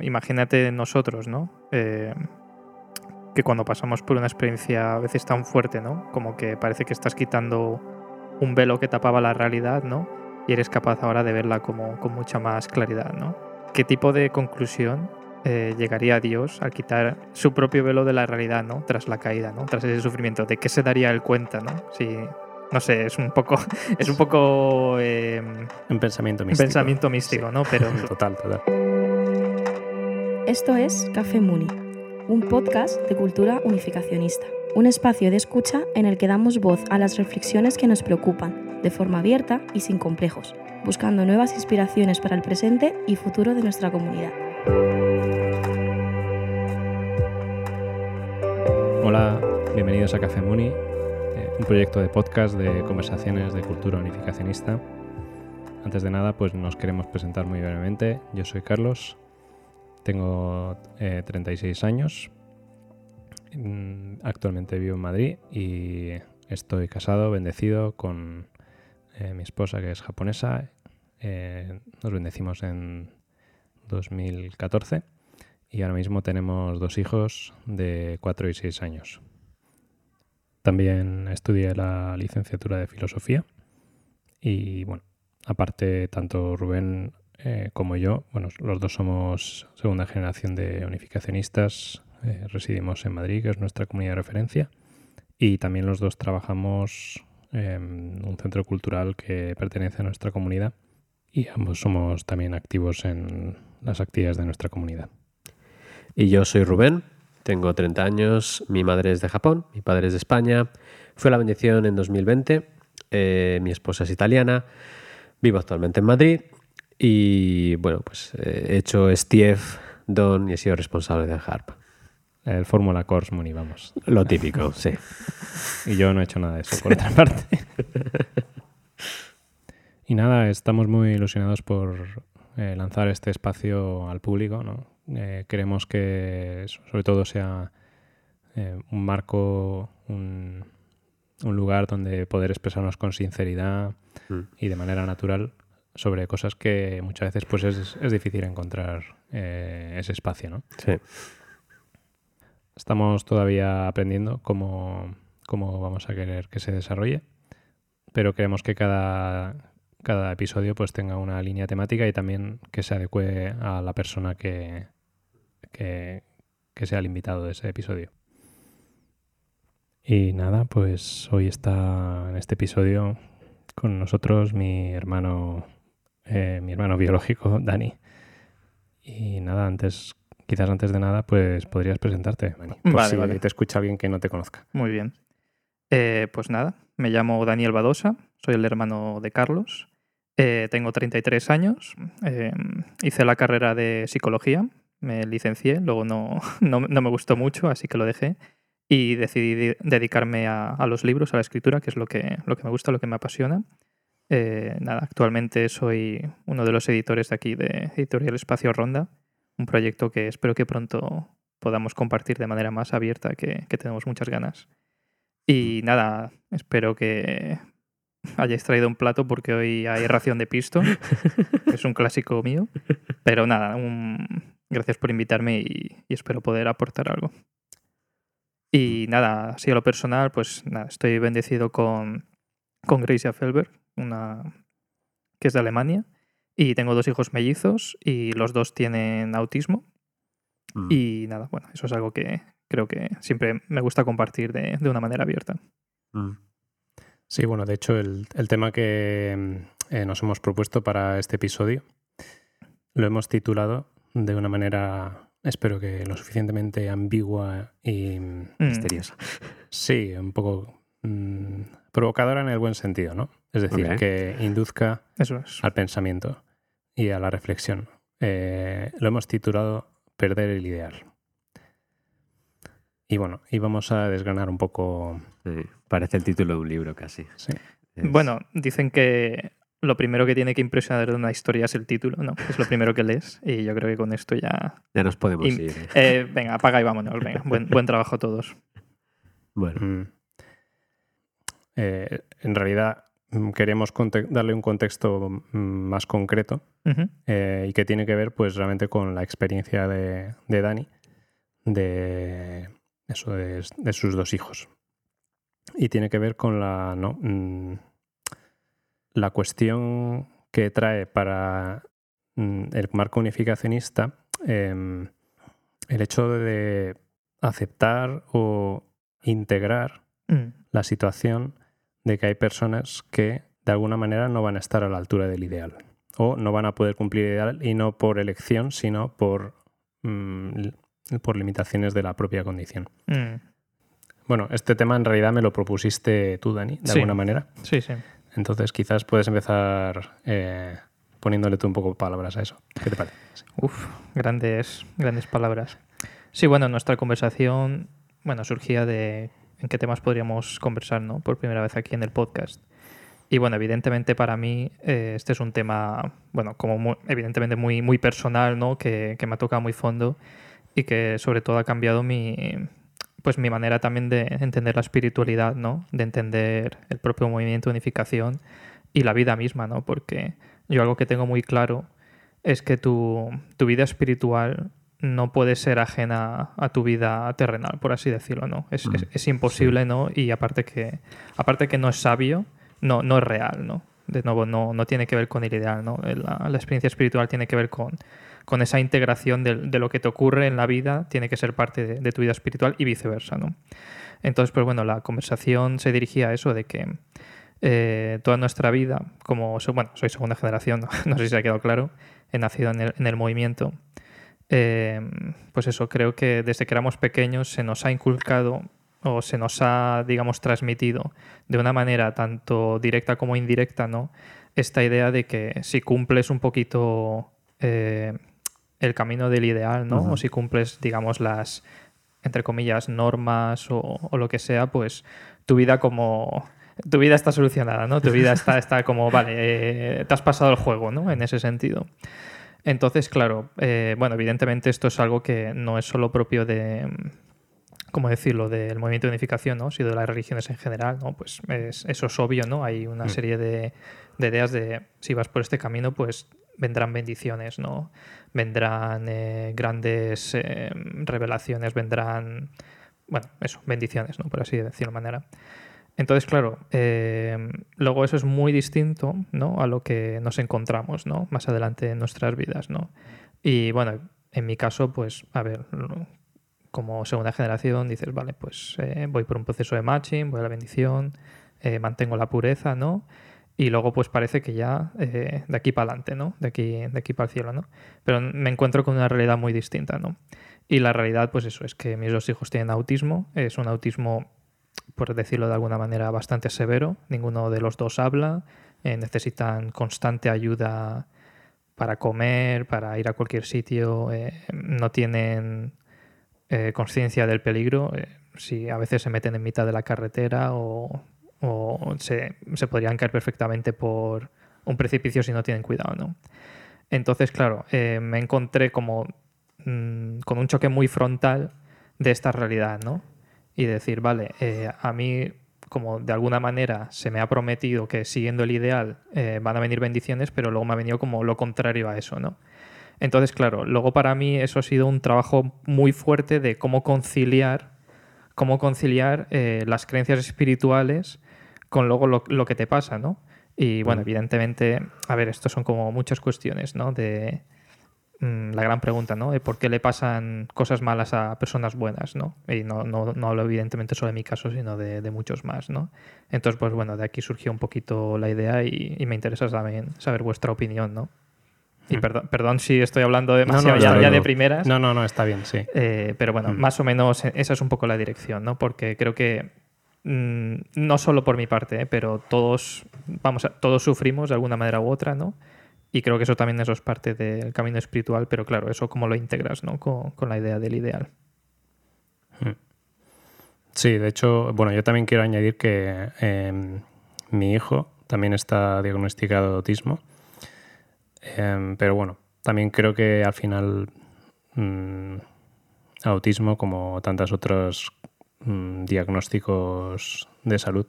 imagínate nosotros, ¿no? Eh, que cuando pasamos por una experiencia a veces tan fuerte, ¿no? Como que parece que estás quitando un velo que tapaba la realidad, ¿no? Y eres capaz ahora de verla como, con mucha más claridad, ¿no? ¿Qué tipo de conclusión eh, llegaría Dios al quitar su propio velo de la realidad, ¿no? Tras la caída, ¿no? Tras ese sufrimiento. ¿De qué se daría él cuenta, ¿no? Si, no sé, es un poco, es un poco eh, un pensamiento un místico. pensamiento místico, ¿no? Pero Total, total. Esto es Café Muni, un podcast de cultura unificacionista, un espacio de escucha en el que damos voz a las reflexiones que nos preocupan, de forma abierta y sin complejos, buscando nuevas inspiraciones para el presente y futuro de nuestra comunidad. Hola, bienvenidos a Café Muni, eh, un proyecto de podcast de conversaciones de cultura unificacionista. Antes de nada, pues nos queremos presentar muy brevemente. Yo soy Carlos, tengo eh, 36 años, Mm, actualmente vivo en Madrid y estoy casado, bendecido con eh, mi esposa que es japonesa. Eh, nos bendecimos en 2014 y ahora mismo tenemos dos hijos de 4 y 6 años. También estudié la licenciatura de filosofía y bueno, aparte tanto Rubén eh, como yo, bueno, los dos somos segunda generación de unificacionistas, eh, residimos en Madrid, que es nuestra comunidad de referencia, y también los dos trabajamos en un centro cultural que pertenece a nuestra comunidad y ambos somos también activos en las actividades de nuestra comunidad. Y yo soy Rubén, tengo 30 años, mi madre es de Japón, mi padre es de España, fue a la bendición en 2020, eh, mi esposa es italiana, vivo actualmente en Madrid y bueno, pues eh, he hecho STF, Don y he sido responsable del HARP. El Fórmula Course Muni, vamos. Lo típico, sí. Y yo no he hecho nada de eso, por otra parte. y nada, estamos muy ilusionados por eh, lanzar este espacio al público. ¿no? Eh, queremos que, sobre todo, sea eh, un marco, un, un, lugar donde poder expresarnos con sinceridad mm. y de manera natural sobre cosas que muchas veces pues es, es difícil encontrar ese espacio. ¿no? Sí. Estamos todavía aprendiendo cómo, cómo, vamos a querer que se desarrolle, pero queremos que cada, cada episodio pues tenga una línea temática y también que se adecue a la persona que, que, que sea el invitado de ese episodio. Y nada, pues hoy está en este episodio con nosotros mi hermano, eh, mi hermano biológico, Dani. Y nada, antes quizás antes de nada, pues podrías presentarte, Dani. Por Vale, si vale. te escucha alguien que no te conozca. Muy bien. Eh, pues nada, me llamo Daniel Badosa, soy el hermano de Carlos. Eh, tengo 33 años. eh, hice la carrera de psicología, me licencié, luego no, no, no me gustó mucho, así que lo dejé. Y decidí de- dedicarme a, a los libros, a la escritura, que es lo que, lo que me gusta, lo que me apasiona. Eh, nada, actualmente soy uno de los editores de aquí de Editorial Espacio Ronda, un proyecto que espero que pronto podamos compartir de manera más abierta, que, que tenemos muchas ganas. Y nada, espero que hayáis traído un plato porque hoy hay ración de pisto, que es un clásico mío. Pero nada, un- gracias por invitarme y, y espero poder aportar algo. Y nada, así a lo personal, pues nada, estoy bendecido con, con Gracia Felberg, una que es de Alemania. Y tengo dos hijos mellizos y los dos tienen autismo. Mm. Y nada, bueno, eso es algo que creo que siempre me gusta compartir de, de una manera abierta. Mm. Sí, bueno, de hecho, el, el tema que eh, nos hemos propuesto para este episodio lo hemos titulado de una manera, espero que lo suficientemente ambigua y Mm, Misterioso. sí, un poco mm, provocadora en el buen sentido, ¿no? Es decir, que induzca Eso es. al pensamiento y a la reflexión. Eh, lo hemos titulado Perder el ideal. Y bueno, y vamos a desgranar un poco. Sí, Parece el título de un libro casi. Sí. Es- Bueno, dicen que lo primero que tiene que impresionar de una historia es el título, ¿no? Es lo primero que lees y yo creo que con esto ya... ya nos podemos y- ir. ¿eh? Eh, venga, apaga y vámonos. Venga, buen, buen trabajo a todos. Bueno, Mm. Eh, en realidad, mm, queremos conte- darle un contexto mm, más concreto eh, y que tiene que ver pues realmente con la experiencia de, de Dani, de eso de, de sus dos hijos. Y tiene que ver con la, ¿no? Mm, la cuestión que trae para mm, el marco unificacionista em, el hecho de aceptar o integrar Mm. la situación de que hay personas que de alguna manera no van a estar a la altura del ideal o no van a poder cumplir el ideal y no por elección sino por, mm, por limitaciones de la propia condición. Mm. Bueno, este tema en realidad me lo propusiste tú, Dani, de Sí. alguna manera. Sí, sí. Entonces quizás puedes empezar eh, poniéndole tú un poco palabras a eso. ¿Qué te parece? Sí. Uf, grandes, grandes palabras. Sí, bueno, nuestra conversación, bueno, surgía de en qué temas podríamos conversar, ¿no? Por primera vez aquí en el podcast. Y bueno, evidentemente para mí eh, este es un tema, bueno, como muy- evidentemente muy, muy personal, ¿no? Que, que me ha tocado muy fondo y que sobre todo ha cambiado mi, pues mi manera también de entender la espiritualidad, ¿no? De entender el propio movimiento de unificación y la vida misma, ¿no? Porque yo algo que tengo muy claro es que tu, tu vida espiritual no puede ser ajena a tu vida terrenal, por así decirlo, ¿no? Es, es- Mm, es imposible, ¿no? Y aparte que, aparte que no es sabio, no, no es real, ¿no? De nuevo, no, no tiene que ver con el ideal, ¿no? La, la experiencia espiritual tiene que ver con, con esa integración de, de lo que te ocurre en la vida, tiene que ser parte de, de tu vida espiritual y viceversa, ¿no? Entonces, pues bueno, la conversación se dirigía a eso de que eh, toda nuestra vida, como bueno, soy segunda generación, no, no sé si se ha quedado claro, he nacido en el, en el movimiento. Eh, pues eso, creo que desde que éramos pequeños se nos ha inculcado o se nos ha, digamos, transmitido de una manera tanto directa como indirecta, ¿no? Esta idea de que si cumples un poquito eh, el camino del ideal, ¿no? O si cumples, digamos, las, entre comillas, normas o, o lo que sea, pues tu vida como... Tu vida está solucionada, ¿no? Tu vida está, está como, vale, eh, te has pasado el juego, ¿no? En ese sentido. Entonces, claro, eh, bueno, evidentemente esto es algo que no es solo propio de, ¿cómo decirlo?, del movimiento de unificación, ¿no? sino de las religiones en general, ¿no? Pues es- eso es obvio, ¿no? Hay una Mm. serie de, de ideas de si vas por este camino, pues vendrán bendiciones, ¿no? Vendrán eh, grandes eh, revelaciones, vendrán, bueno, eso, bendiciones, ¿no? Por así decirlo de manera. Entonces, claro, eh, luego eso es muy distinto, ¿no? A lo que nos encontramos, ¿no? Más adelante en nuestras vidas, ¿no? Y bueno, en mi caso, pues, a ver, como segunda generación dices, vale, pues eh, voy por un proceso de matching, voy a la bendición, eh, mantengo la pureza, ¿no? Y luego pues parece que ya de aquí para adelante, ¿no? De aquí, de aquí para el cielo, ¿no? Pero me encuentro con una realidad muy distinta, ¿no? Y la realidad, pues eso, es que mis dos hijos tienen autismo, es un autismo, por decirlo de alguna manera, bastante severo, ninguno de los dos habla, eh, necesitan constante ayuda para comer, para ir a cualquier sitio, eh, no tienen eh, conciencia del peligro, si a veces se meten en mitad de la carretera o, o se, se podrían caer perfectamente por un precipicio si no tienen cuidado, ¿no? Entonces, claro, me encontré como mm, con un choque muy frontal de esta realidad, ¿no? Y decir, vale, eh, a mí como de alguna manera se me ha prometido que siguiendo el ideal eh, van a venir bendiciones, pero luego me ha venido como lo contrario a eso, ¿no? Entonces, claro, luego para mí eso ha sido un trabajo muy fuerte de cómo conciliar, cómo conciliar eh, las creencias espirituales con luego lo, lo que te pasa, ¿no? Y bueno, evidentemente, a ver, esto son como muchas cuestiones, ¿no? De la gran pregunta, ¿no? De por qué le pasan cosas malas a personas buenas, ¿no? Y no, no, no hablo evidentemente solo de mi caso, sino de, de muchos más, ¿no? Entonces, pues bueno, de aquí surgió un poquito la idea y, y me interesa también saber vuestra opinión, ¿no? Y Mm. perdón, perdón si estoy hablando demasiado no, ya, no, ya no. de primeras. No, no, no, está bien, sí. Eh, pero bueno, Mm. más o menos esa es un poco la dirección, ¿no? Porque creo que mm, no solo por mi parte, ¿eh? pero todos, vamos a, todos sufrimos de alguna manera u otra, ¿no? Y creo que eso también eso es parte del camino espiritual, pero claro, eso cómo lo integras, ¿no? Con, con la idea del ideal. Sí, de hecho, bueno, yo también quiero añadir que eh, mi hijo también está diagnosticado de autismo. Eh, pero bueno, también creo que al final mm, autismo, como tantos otros mm, diagnósticos de salud,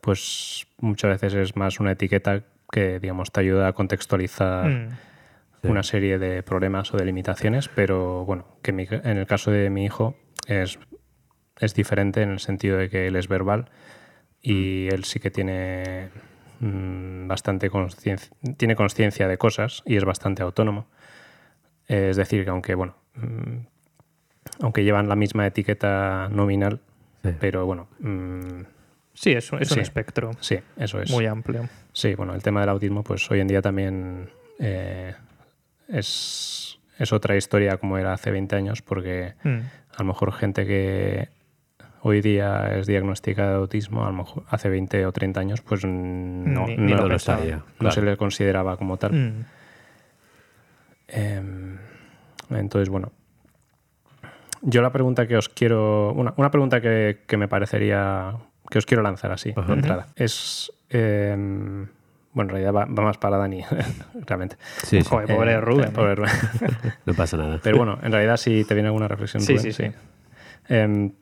pues muchas veces es más una etiqueta que, digamos, te ayuda a contextualizar Mm. Sí. una serie de problemas o de limitaciones, pero bueno, que mi- en el caso de mi hijo es, es diferente en el sentido de que él es verbal y él sí que tiene mm, bastante consciencia, tiene conciencia de cosas y es bastante autónomo. Es decir, que aunque, bueno, mm, aunque llevan la misma etiqueta nominal, Sí. pero bueno, mm, Sí, es, un- es Sí. un espectro sí, eso es. muy amplio. Sí, bueno, el tema del autismo, pues hoy en día también eh, es, es otra historia como era hace 20 años, porque Mm. a lo mejor gente que hoy día es diagnosticada de autismo, a lo mejor hace 20 o 30 años, pues no, Ni- ni no- lo lo no se le consideraba como tal. Mm. Em, entonces, bueno. Yo la pregunta que os quiero. Una, una pregunta que, que me parecería. Que os quiero lanzar así, Ajá. de entrada. Es. bueno, en realidad va, va más para Dani, realmente. Sí, sí, Joder, pobre Eh, Rubén. pobre. Rubén. no pasa nada. Pero bueno, en realidad si te viene alguna reflexión. Sí, Rubén, sí, sí. Em,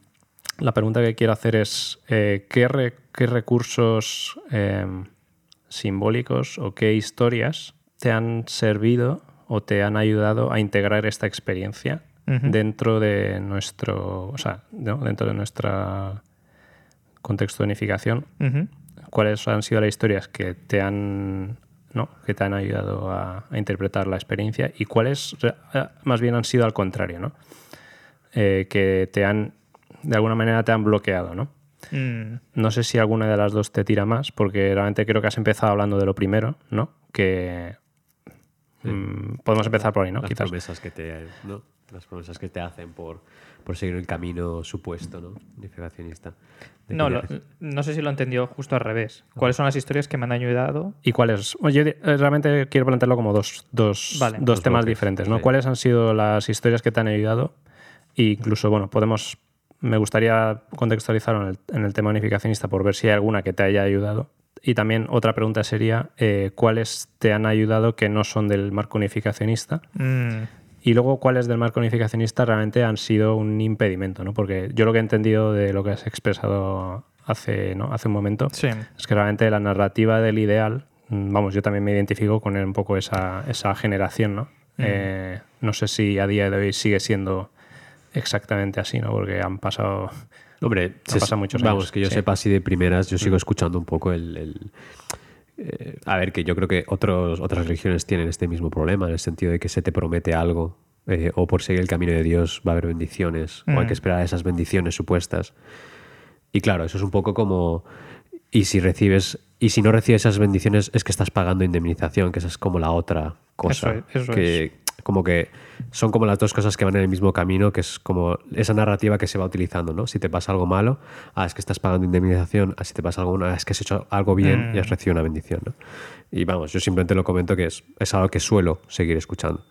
la pregunta que quiero hacer es, eh, ¿qué, re- qué recursos em, simbólicos o qué historias te han servido o te han ayudado a integrar esta experiencia dentro de nuestro, o sea, ¿no? dentro de nuestra contexto de unificación? ¿Cuáles han sido las historias que te han, ¿no? que te han ayudado a, a interpretar la experiencia y cuáles eh, más bien han sido al contrario, ¿no? Eh, que te han, de alguna manera te han bloqueado, ¿no? Mm. No sé si alguna de las dos te tira más, porque realmente creo que has empezado hablando de lo primero, ¿no? Que mm, podemos empezar por ahí, ¿no? Las Quizás. promesas que te, ¿no? Las promesas que te hacen por, por seguir el camino supuesto, ¿no? No, lo- no sé si lo entendió justo al revés. ¿Cuáles son las historias que me han ayudado? ¿Y cuáles? Bueno, yo eh, realmente quiero plantearlo como dos, dos, Vale. dos Dos temas bloques, diferentes, ¿no? sí. ¿Cuáles han sido las historias que te han ayudado? E incluso, bueno, podemos. Me gustaría contextualizarlo en el, en el tema unificacionista por ver si hay alguna que te haya ayudado. Y también otra pregunta sería: eh, ¿cuáles te han ayudado que no son del marco unificacionista? Mm. Y luego, ¿cuáles del marco unificacionista realmente han sido un impedimento? ¿no? Porque yo lo que he entendido de lo que has expresado hace, ¿no? hace un momento Sí. es que realmente la narrativa del ideal, mm, vamos, yo también me identifico con un poco esa, esa generación, ¿no? Eh, no sé si a día de hoy sigue siendo exactamente así, ¿no? Porque han pasado... Hombre, se- pasan muchos vamos, años, que yo sí. Mm. sepa así de primeras, yo sigo escuchando un poco el... el- eh, a ver, que yo creo que otros, otras religiones tienen este mismo problema, en el sentido de que se te promete algo, eh, o por seguir el camino de Dios va a haber bendiciones, o hay Mm. que esperar a esas bendiciones supuestas. Y claro, eso es un poco como... Y si recibes... Y si no recibes esas bendiciones es que estás pagando indemnización, que esa es como la otra cosa. Eso es, eso que como que son como las dos cosas que van en el mismo camino, que es como esa narrativa que se va utilizando, ¿no? Si te pasa algo malo, ah, es que estás pagando indemnización, ah, si te pasa algo ah, es que has hecho algo bien y has recibido una bendición, ¿no? Y vamos, yo simplemente lo comento que es, es algo que suelo seguir escuchando.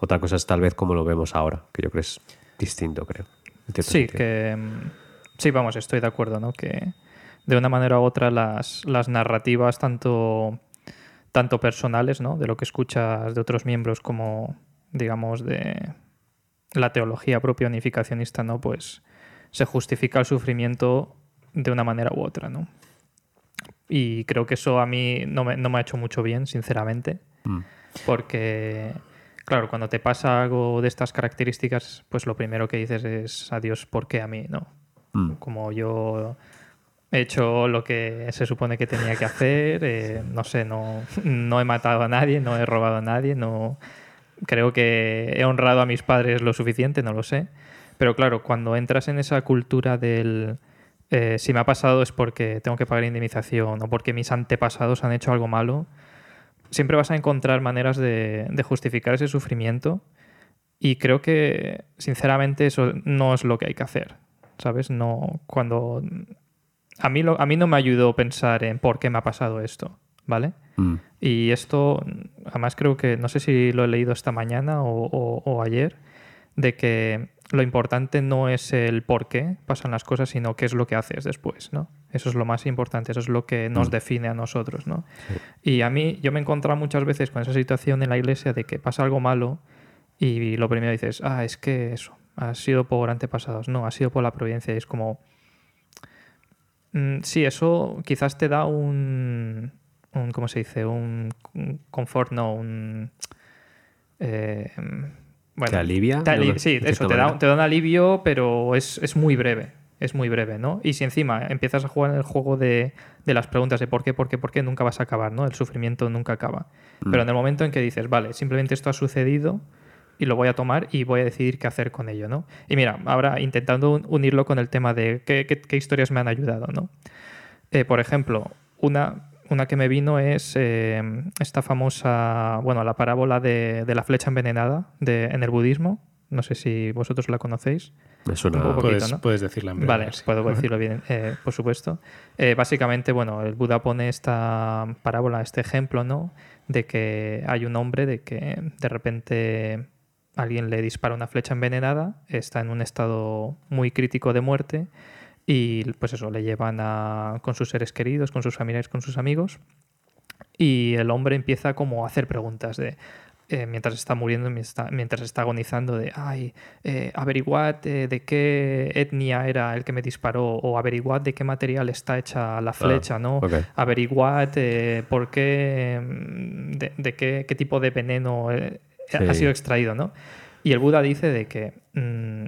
Otra cosa es tal vez como lo vemos ahora, que yo creo es distinto, creo. Sí, sentido. que. mm, Sí, vamos, estoy de acuerdo, ¿no? Que de una manera u otra las, las narrativas, tanto, tanto personales, ¿no? De lo que escuchas de otros miembros, como, digamos, de la teología propia unificacionista, ¿no? Pues se justifica el sufrimiento de una manera u otra, ¿no? Y creo que eso a mí no me, no me ha hecho mucho bien, sinceramente. Mm. Porque, claro, cuando te pasa algo de estas características, pues lo primero que dices es, adiós, ¿por qué a mí? No. Mm. Como yo he hecho lo que se supone que tenía que hacer, eh, no sé, no, no he matado a nadie, no he robado a nadie, no creo que he honrado a mis padres lo suficiente, no lo sé. Pero claro, cuando entras en esa cultura del eh, si me ha pasado es porque tengo que pagar indemnización o porque mis antepasados han hecho algo malo, siempre vas a encontrar maneras de, de justificar ese sufrimiento y creo que sinceramente eso no es lo que hay que hacer, ¿sabes? No cuando a mí lo, a mí no me ayudó pensar en por qué me ha pasado esto, ¿vale? Mm. Y esto, además creo que, no sé si lo he leído esta mañana o, o- o ayer, de que lo importante no es el por qué pasan las cosas, sino qué es lo que haces después, ¿no? Eso es lo más importante, eso es lo que nos define a nosotros, ¿no? Y a mí, yo me he encontrado muchas veces con esa situación en la iglesia de que pasa algo malo y lo primero dices, ah, es que eso, ha sido por antepasados, no, ha sido por la providencia y es como, Mm, sí, eso quizás te da un, un ¿cómo se dice? Un, un confort, no, un... eh, bueno, ¿Te alivia? te sí, eso, te da, te da un alivio, pero es, es muy breve. Es muy breve, ¿no? Y si encima empiezas a jugar en el juego de, de las preguntas de por qué, por qué, por qué, nunca vas a acabar, ¿no? El sufrimiento nunca acaba. Mm. Pero en el momento en que dices, vale, simplemente esto ha sucedido y lo voy a tomar y voy a decidir qué hacer con ello, ¿no? Y mira, ahora intentando un- unirlo con el tema de qué, qué- qué historias me han ayudado, ¿no? Eh, por ejemplo, una, una que me vino es eh, esta famosa, bueno, la parábola de, de la flecha envenenada de, en el budismo. No sé si vosotros la conocéis. Me suena. un Puedes, poquito, ¿no? puedes decirla en breve. Vale, si- puedo decirlo bien, eh, por supuesto. Eh, básicamente, bueno, el Buda pone esta parábola, este ejemplo, ¿no? De que hay un hombre de que de repente alguien le dispara una flecha envenenada, está en un estado muy crítico de muerte y pues eso, le llevan a, con sus seres queridos, con sus familiares, con sus amigos y el hombre empieza como a hacer preguntas de eh, mientras está muriendo, mientras está, mientras está agonizando de ay, eh, averiguad eh, de qué etnia era el que me disparó o averiguad de qué material está hecha la flecha, ¿no? ok. Averiguad por qué, mm, de, de qué, qué tipo de veneno eh, ha sido extraído, ¿no? Y el Buda dice de que mm,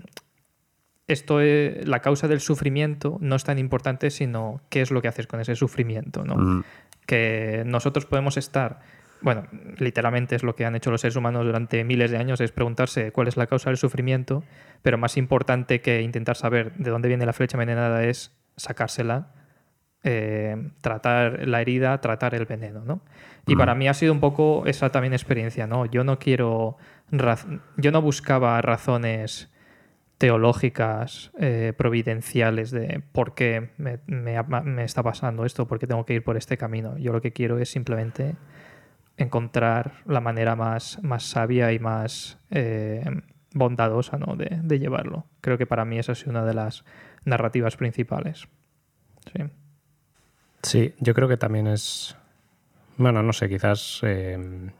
esto es, la causa del sufrimiento no es tan importante, sino qué es lo que haces con ese sufrimiento, ¿no? Mm, que nosotros podemos estar, bueno, literalmente es lo que han hecho los seres humanos durante miles de años, es preguntarse cuál es la causa del sufrimiento, pero más importante que intentar saber de dónde viene la flecha envenenada es sacársela, eh, tratar la herida, tratar el veneno, ¿no? Y Mm. para mí ha sido un poco esa también experiencia, ¿no? Yo no quiero, yo no buscaba razones teológicas, eh, providenciales de por qué me, está pasando esto, por qué tengo que ir por este camino. Yo lo que quiero es simplemente encontrar la manera más, más sabia y más eh, bondadosa ¿no? de, llevarlo. Creo que para mí esa sido una de las narrativas principales. Sí. Sí, yo creo que también es. Bueno, no sé, quizás eh,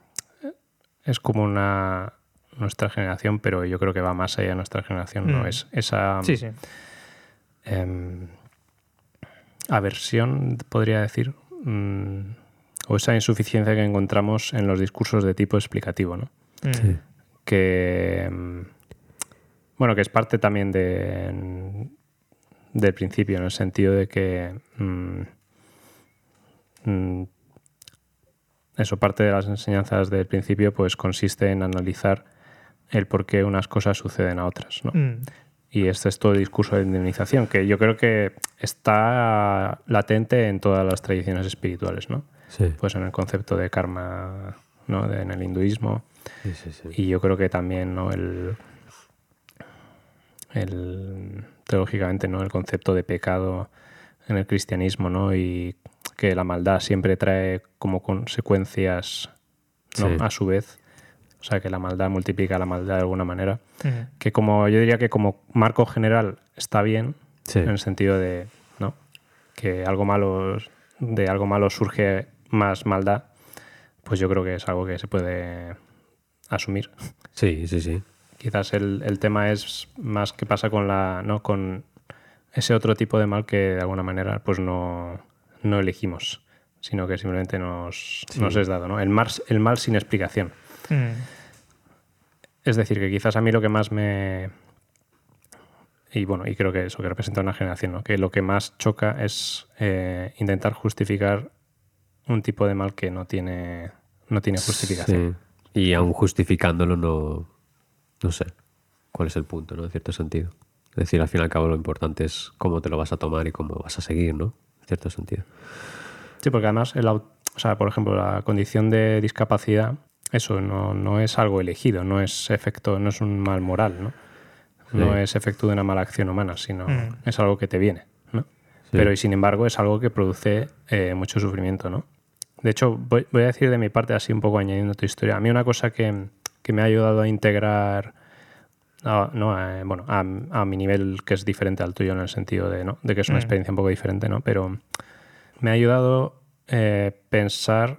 es como una. Nuestra generación, pero yo creo que va más allá de nuestra generación, ¿no? Mm. Es esa sí, sí. em, aversión, podría decir, mm, o esa insuficiencia que encontramos en los discursos de tipo explicativo, ¿no? Mm. Sí. que mm, bueno que es parte también de del principio en el sentido de que mm, mm, eso parte de las enseñanzas del principio pues consiste en analizar el por qué unas cosas suceden a otras ¿no? Mm. y este es todo el discurso de indemnización que yo creo que está latente en todas las tradiciones espirituales ¿no? Sí. pues en el concepto de karma ¿no? de- en el hinduismo Sí, sí, sí. y yo creo que también, ¿no? El, el teológicamente, ¿no? El concepto de pecado en el cristianismo, ¿no? Y que la maldad siempre trae como consecuencias, ¿no? Sí. A su vez. O sea, que la maldad multiplica la maldad de alguna manera. Que como yo diría que como marco general está bien, Sí. en el sentido de, ¿no? Que algo malo, de algo malo surge más maldad, pues yo creo que es algo que se puede asumir. Sí, sí, sí. Quizás el, el tema es más qué pasa con la, ¿no? con ese otro tipo de mal que de alguna manera pues no, no elegimos, sino que simplemente nos, Sí. nos es dado, ¿no? El mal, el mal sin explicación. Mm. Es decir, que quizás a mí lo que más me. Y bueno, y creo que eso que representa una generación, ¿no? Que lo que más choca es eh, intentar justificar un tipo de mal que no tiene, no tiene justificación. Sí. Y aún justificándolo no, no sé cuál es el punto, ¿no? En cierto sentido. Es decir, al fin y al cabo lo importante es cómo te lo vas a tomar y cómo vas a seguir, ¿no? En cierto sentido. Sí, porque además, el, o sea, por ejemplo, la condición de discapacidad, eso no, no es algo elegido, no es efecto, no es un mal moral, ¿no? No es efecto de una mala acción humana, sino Mm. es algo que te viene, ¿no? Sí. Pero y sin embargo es algo que produce eh, mucho sufrimiento, ¿no? De hecho, voy, voy a decir de mi parte, así un poco añadiendo tu historia. A mí una cosa que, que me ha ayudado a integrar, a- no, a- bueno, a, a mi nivel que es diferente al tuyo en el sentido de, ¿no? de que es una Mm. experiencia un poco diferente, ¿no? Pero me ha ayudado eh, pensar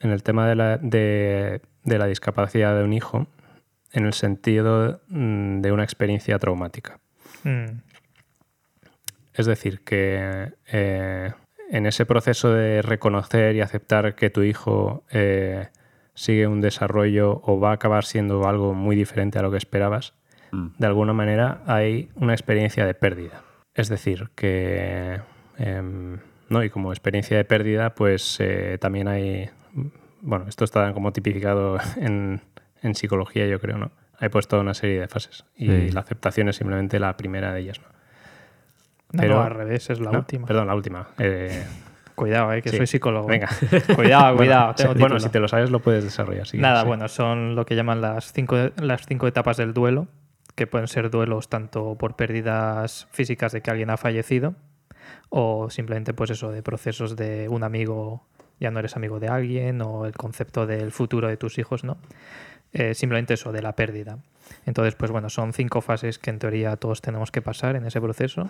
en el tema de la, de, de la discapacidad de un hijo en el sentido mm, de una experiencia traumática. Mm. Es decir, que eh, en ese proceso de reconocer y aceptar que tu hijo eh, sigue un desarrollo o va a acabar siendo algo muy diferente a lo que esperabas, Mm. de alguna manera hay una experiencia de pérdida. Es decir, que... em, ¿no? Y como experiencia de pérdida, pues eh, también hay... Bueno, esto está como tipificado en, en psicología, yo creo, ¿no? Hay pues toda una serie de fases y Sí. la aceptación es simplemente la primera de ellas, ¿no? Pero- no, al revés, es la ¿No? última. Perdón, la última. Eh, Cuidado, eh, que Sí. soy psicólogo. venga. Cuidado, cuidado. Bueno, tengo si- bueno, título. si te lo sabes lo puedes desarrollar. sí, Nada, sí. bueno, son lo que llaman las cinco, las cinco etapas del duelo, que pueden ser duelos tanto por pérdidas físicas de que alguien ha fallecido o simplemente pues eso de procesos de un amigo ya no eres amigo de alguien o el concepto del futuro de tus hijos, ¿no? Eh, simplemente eso de la pérdida. Entonces, pues bueno, son cinco fases que en teoría todos tenemos que pasar en ese proceso.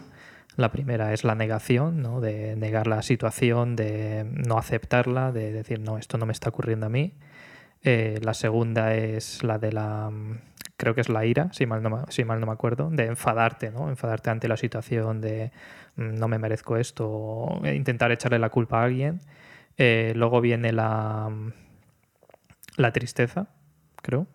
La primera es la negación, ¿no? De negar la situación, de no aceptarla, de decir, no, esto no me está ocurriendo a mí. Eh, la segunda es la de la. Creo que es la ira, si mal no, si mal no me acuerdo, de enfadarte, ¿no? Enfadarte ante la situación de mm, no me merezco esto, o intentar echarle la culpa a alguien. Eh, luego viene la, mm, la tristeza, creo.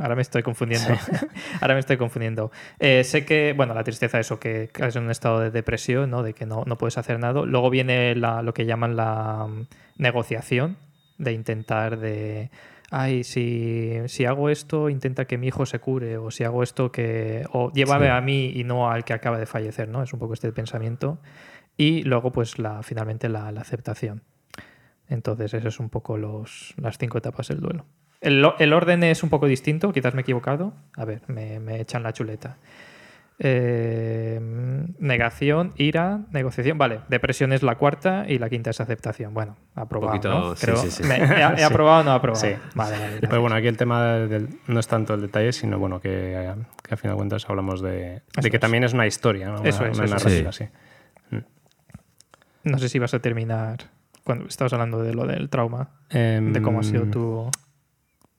Ahora me estoy confundiendo. Ahora me estoy confundiendo. Eh, sé que, bueno, la tristeza, eso, que es un estado de depresión, ¿no? De que no, no puedes hacer nada. Luego viene la- lo que llaman la mm, negociación, de intentar de. Ay, si, si hago esto, intenta que mi hijo se cure, o si hago esto, que. O llévame Sí. a mí y no al que acaba de fallecer, ¿no? Es un poco este pensamiento. Y luego, pues, la, finalmente la, la aceptación. Entonces, eso es un poco los, las cinco etapas del duelo. El, el orden es un poco distinto, quizás me he equivocado. A ver, me, me echan la chuleta. Eh, negación, ira, negociación. Vale, depresión es la cuarta y la quinta es aceptación. Bueno, aprobado. poquito- ¿no? sí, Creo- sí, sí. me- he, he aprobado o no aprobado? Sí. Vale, vale. Pero bueno, aquí el tema del- no es tanto el detalle, sino bueno, que, que a fin de cuentas hablamos de, de que es. también es una historia, ¿no? una, Eso es, una eso es. narrativa, sí. No sé si vas a terminar cuando estabas hablando de lo del trauma, de cómo ha sido Em, tu...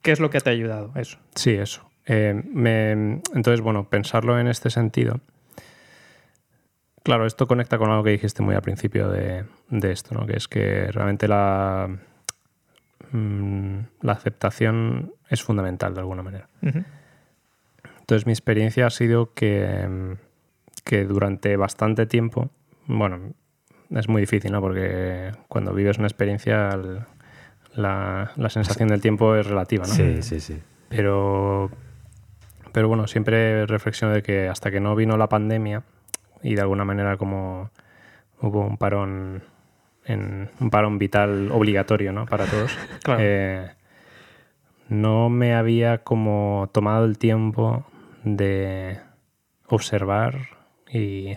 ¿Qué es lo que te ha ayudado? Eso. Sí, eso. Eh, me- entonces, bueno, pensarlo en este sentido. Claro, esto conecta con algo que dijiste muy al principio de, de esto, ¿no? Que es que realmente la, mm, la aceptación es fundamental de alguna manera. Entonces mi experiencia ha sido que, que durante bastante tiempo, bueno, es muy difícil, ¿no? Porque cuando vives una experiencia, el- la, la sensación del tiempo es relativa, ¿no? Sí, sí, sí. Pero, pero bueno, siempre reflexiono de que hasta que no vino la pandemia y de alguna manera como hubo un parón en un parón vital obligatorio ¿no? para todos, Claro. eh, no me había como tomado el tiempo de observar y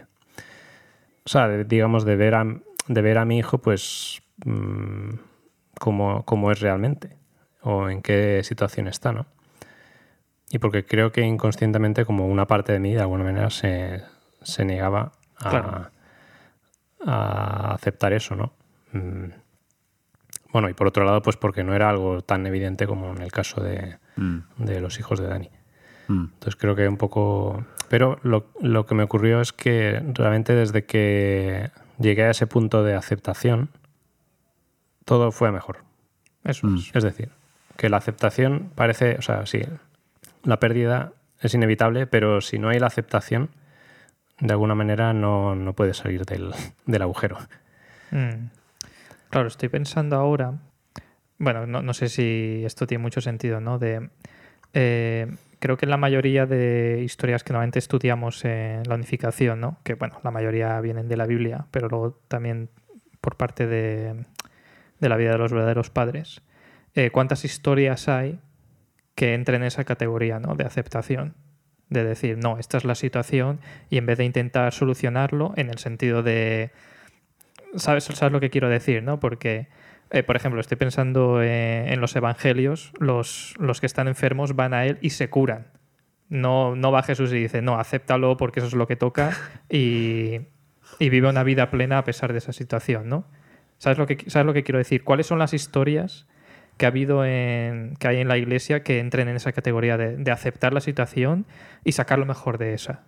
o sea, de- digamos de ver a, de ver a mi hijo pues mm, como, como es realmente o en qué situación está, ¿no? Y porque creo que inconscientemente como una parte de mí de alguna manera se, se negaba a, Claro. a aceptar eso, ¿no? Mm. Bueno, y por otro lado, pues porque no era algo tan evidente como en el caso de, Mm, de los hijos de Dani. Mm. Entonces creo que un poco... Pero lo, lo que me ocurrió es que realmente desde que llegué a ese punto de aceptación, todo fue mejor. Eso Mm. es. Es decir, que la aceptación parece, o sea, sí, la pérdida es inevitable, pero si no hay la aceptación, de alguna manera no, no puedes salir del, del agujero. Mm. Claro, estoy pensando ahora. Bueno, no, no sé si esto tiene mucho sentido, ¿no? De, eh, creo que en la mayoría de historias que normalmente estudiamos en la unificación, ¿no? Que bueno, la mayoría vienen de la Biblia, pero luego también por parte de, la vida de los verdaderos padres. eh, ¿Cuántas historias hay que entren en esa categoría, ¿no? De aceptación. De decir, no, esta es la situación y en vez de intentar solucionarlo en el sentido de ¿Sabes, ¿Sabes lo que quiero decir? ¿no? Porque, eh, por ejemplo, estoy pensando eh, en los evangelios, los, los que están enfermos van a él y se curan. No, no va Jesús y dice, no, acéptalo porque eso es lo que toca y, y vive una vida plena a pesar de esa situación, ¿no? ¿Sabes lo, que, ¿Sabes lo que quiero decir? ¿Cuáles son las historias que ha habido en, que hay en la iglesia que entren en esa categoría de, de aceptar la situación y sacar lo mejor de esa?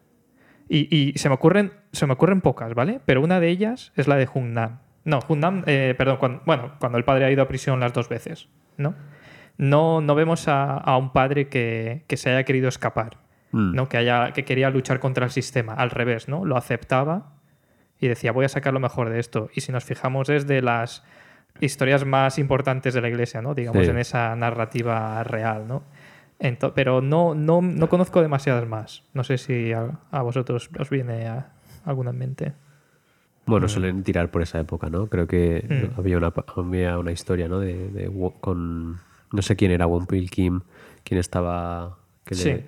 Y, y se me ocurren se me ocurren pocas, ¿vale? Pero una de ellas es la de Hunnam. No, Hunnam, eh, perdón, cuando, bueno, cuando el padre ha ido a prisión las dos veces, ¿no? No, no vemos a, a un padre que, que, se haya querido escapar, Mm. ¿no? Que, haya, que quería luchar contra el sistema. Al revés, ¿no? Lo aceptaba y decía, voy a sacar lo mejor de esto. Y si nos fijamos es de las historias más importantes de la iglesia, ¿no? Digamos, Sí. en esa narrativa real, ¿no? Pero no, no, no conozco demasiadas más. No sé si a, a vosotros os viene a- alguna en mente. Bueno, suelen tirar por esa época, ¿no? Creo que Mm. había, una, había una historia, ¿no? De, de con no sé quién era Wonpil Kim, quién estaba que le- Sí.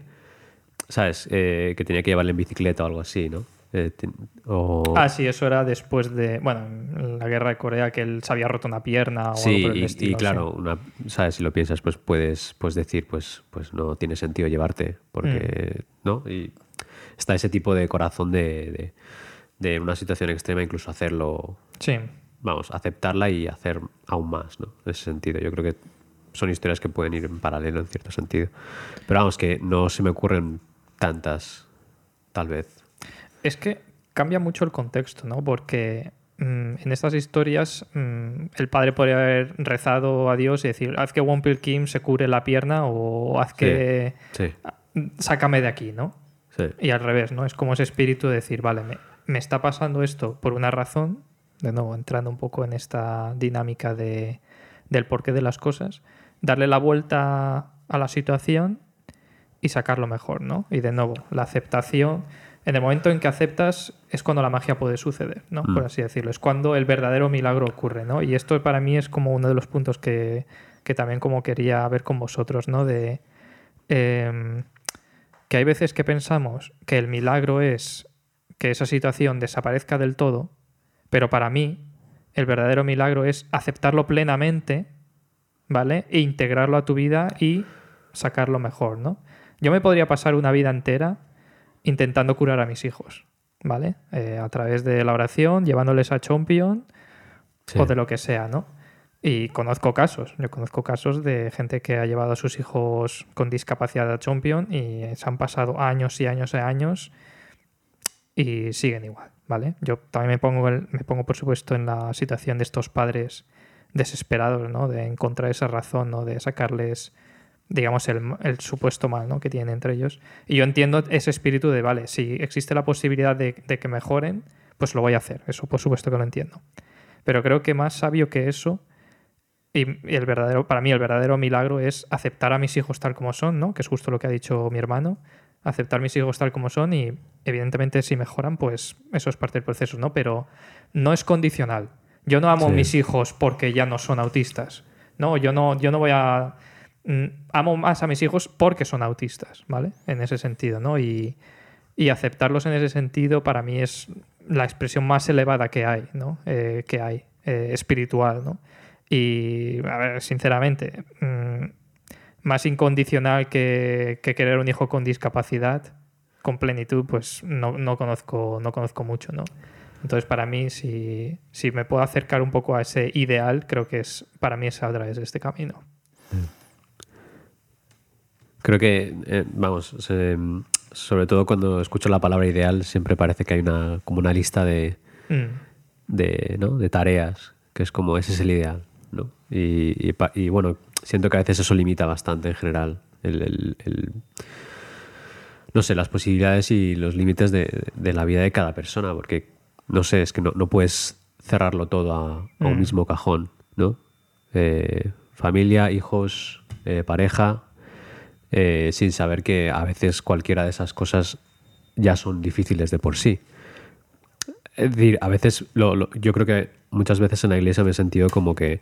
sabes, Eh, que tenía que llevarle en bicicleta o algo así, ¿no? Eh, ten- o- Ah, sí, eso era después de, bueno, en la guerra de Corea, que él se había roto una pierna o Sí, algo por el y, claro, una, sabes, si lo piensas, pues puedes, decir, pues, pues no tiene sentido llevarte, porque, Mm. ¿no? Y está ese tipo de corazón de, de, de una situación extrema, incluso hacerlo, Sí, vamos, aceptarla y hacer aún más, ¿no? En ese sentido, yo creo que son historias que pueden ir en paralelo en cierto sentido. Pero vamos, que no se me ocurren tantas, tal vez. Es que cambia mucho el contexto, ¿no? Porque mm, en estas historias mm, el padre podría haber rezado a Dios y decir, haz que Wonpil Kim se cure la pierna o haz que Sí, sácame de aquí, ¿no? sí. Y al revés, ¿no? Es como ese espíritu de decir, vale, me, me está pasando esto por una razón, de nuevo, entrando un poco en esta dinámica de, del porqué de las cosas, darle la vuelta a la situación y sacarlo mejor, ¿no? Y de nuevo, la aceptación, en el momento en que aceptas es cuando la magia puede suceder, ¿no? Mm. Por así decirlo, es cuando el verdadero milagro ocurre, ¿no? Y esto para mí es como uno de los puntos que, que también como quería ver con vosotros, ¿no? De... em, que hay veces que pensamos que el milagro es que esa situación desaparezca del todo, pero para mí el verdadero milagro es aceptarlo plenamente, ¿vale? E integrarlo a tu vida y sacarlo mejor, ¿no? Yo me podría pasar una vida entera intentando curar a mis hijos, ¿vale? Eh, a través de la oración, llevándoles a Champion Sí. o de lo que sea, ¿no? Y conozco casos, yo conozco casos de gente que ha llevado a sus hijos con discapacidad a Champion y se han pasado años y años y años y siguen igual, ¿vale? Yo también me pongo, el- me pongo por supuesto en la situación de estos padres desesperados, ¿no? De encontrar esa razón, ¿no? De sacarles, digamos, el, el supuesto mal, ¿no? Que tienen entre ellos. Y yo entiendo ese espíritu de, vale, si existe la posibilidad de, que mejoren, pues lo voy a hacer. Eso por supuesto que lo entiendo. Pero creo que más sabio que eso, y y el verdadero, para mí el verdadero milagro es aceptar a mis hijos tal como son, ¿no? Que es justo lo que ha dicho mi hermano. Aceptar mis hijos tal como son y evidentemente si mejoran, pues eso es parte del proceso, ¿no? Pero no es condicional. Yo no amo a mis hijos porque ya no son autistas. No, yo no, yo no voy a. mm, Amo más a mis hijos porque son autistas, ¿vale? En ese sentido, ¿no? Y, y aceptarlos en ese sentido para mí es la expresión más elevada que hay, ¿no? Eh, que hay, eh, espiritual, ¿no? Y, a ver, sinceramente, mm, más incondicional que, que querer un hijo con discapacidad, con plenitud, pues no, no conozco, no conozco mucho, ¿no? Entonces, para mí, si, si me puedo acercar un poco a ese ideal, creo que es para mí es a través de este camino. Creo que, eh, vamos, sobre todo cuando escucho la palabra ideal, siempre parece que hay una, como una lista de, Mm, de, ¿no? de tareas, que es como ese es el ideal. ¿no? Y, y y, bueno, siento que a veces eso limita bastante en general el, el- el- no sé, las posibilidades y los límites de, de la vida de cada persona, porque no sé, es que no, no puedes cerrarlo todo a, a un Mm. mismo cajón, ¿no? Eh, familia, hijos, eh, pareja, eh, sin saber que a veces cualquiera de esas cosas ya son difíciles de por sí. Es decir, a veces, lo- lo- yo creo que muchas veces en la iglesia me he sentido como que,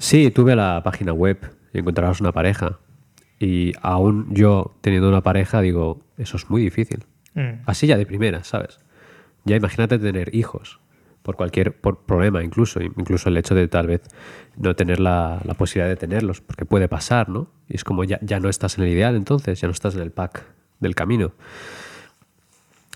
sí, tuve la página web y encontrarás una pareja. Y aún yo teniendo una pareja digo, eso es muy difícil. mm, Así ya de primera, ¿sabes? Ya imagínate tener hijos por cualquier por problema, incluso, incluso el hecho de tal vez no tener la, la posibilidad de tenerlos, porque puede pasar, ¿no? Y es como ya, ya no estás en el ideal entonces, ya no estás en el pack del camino.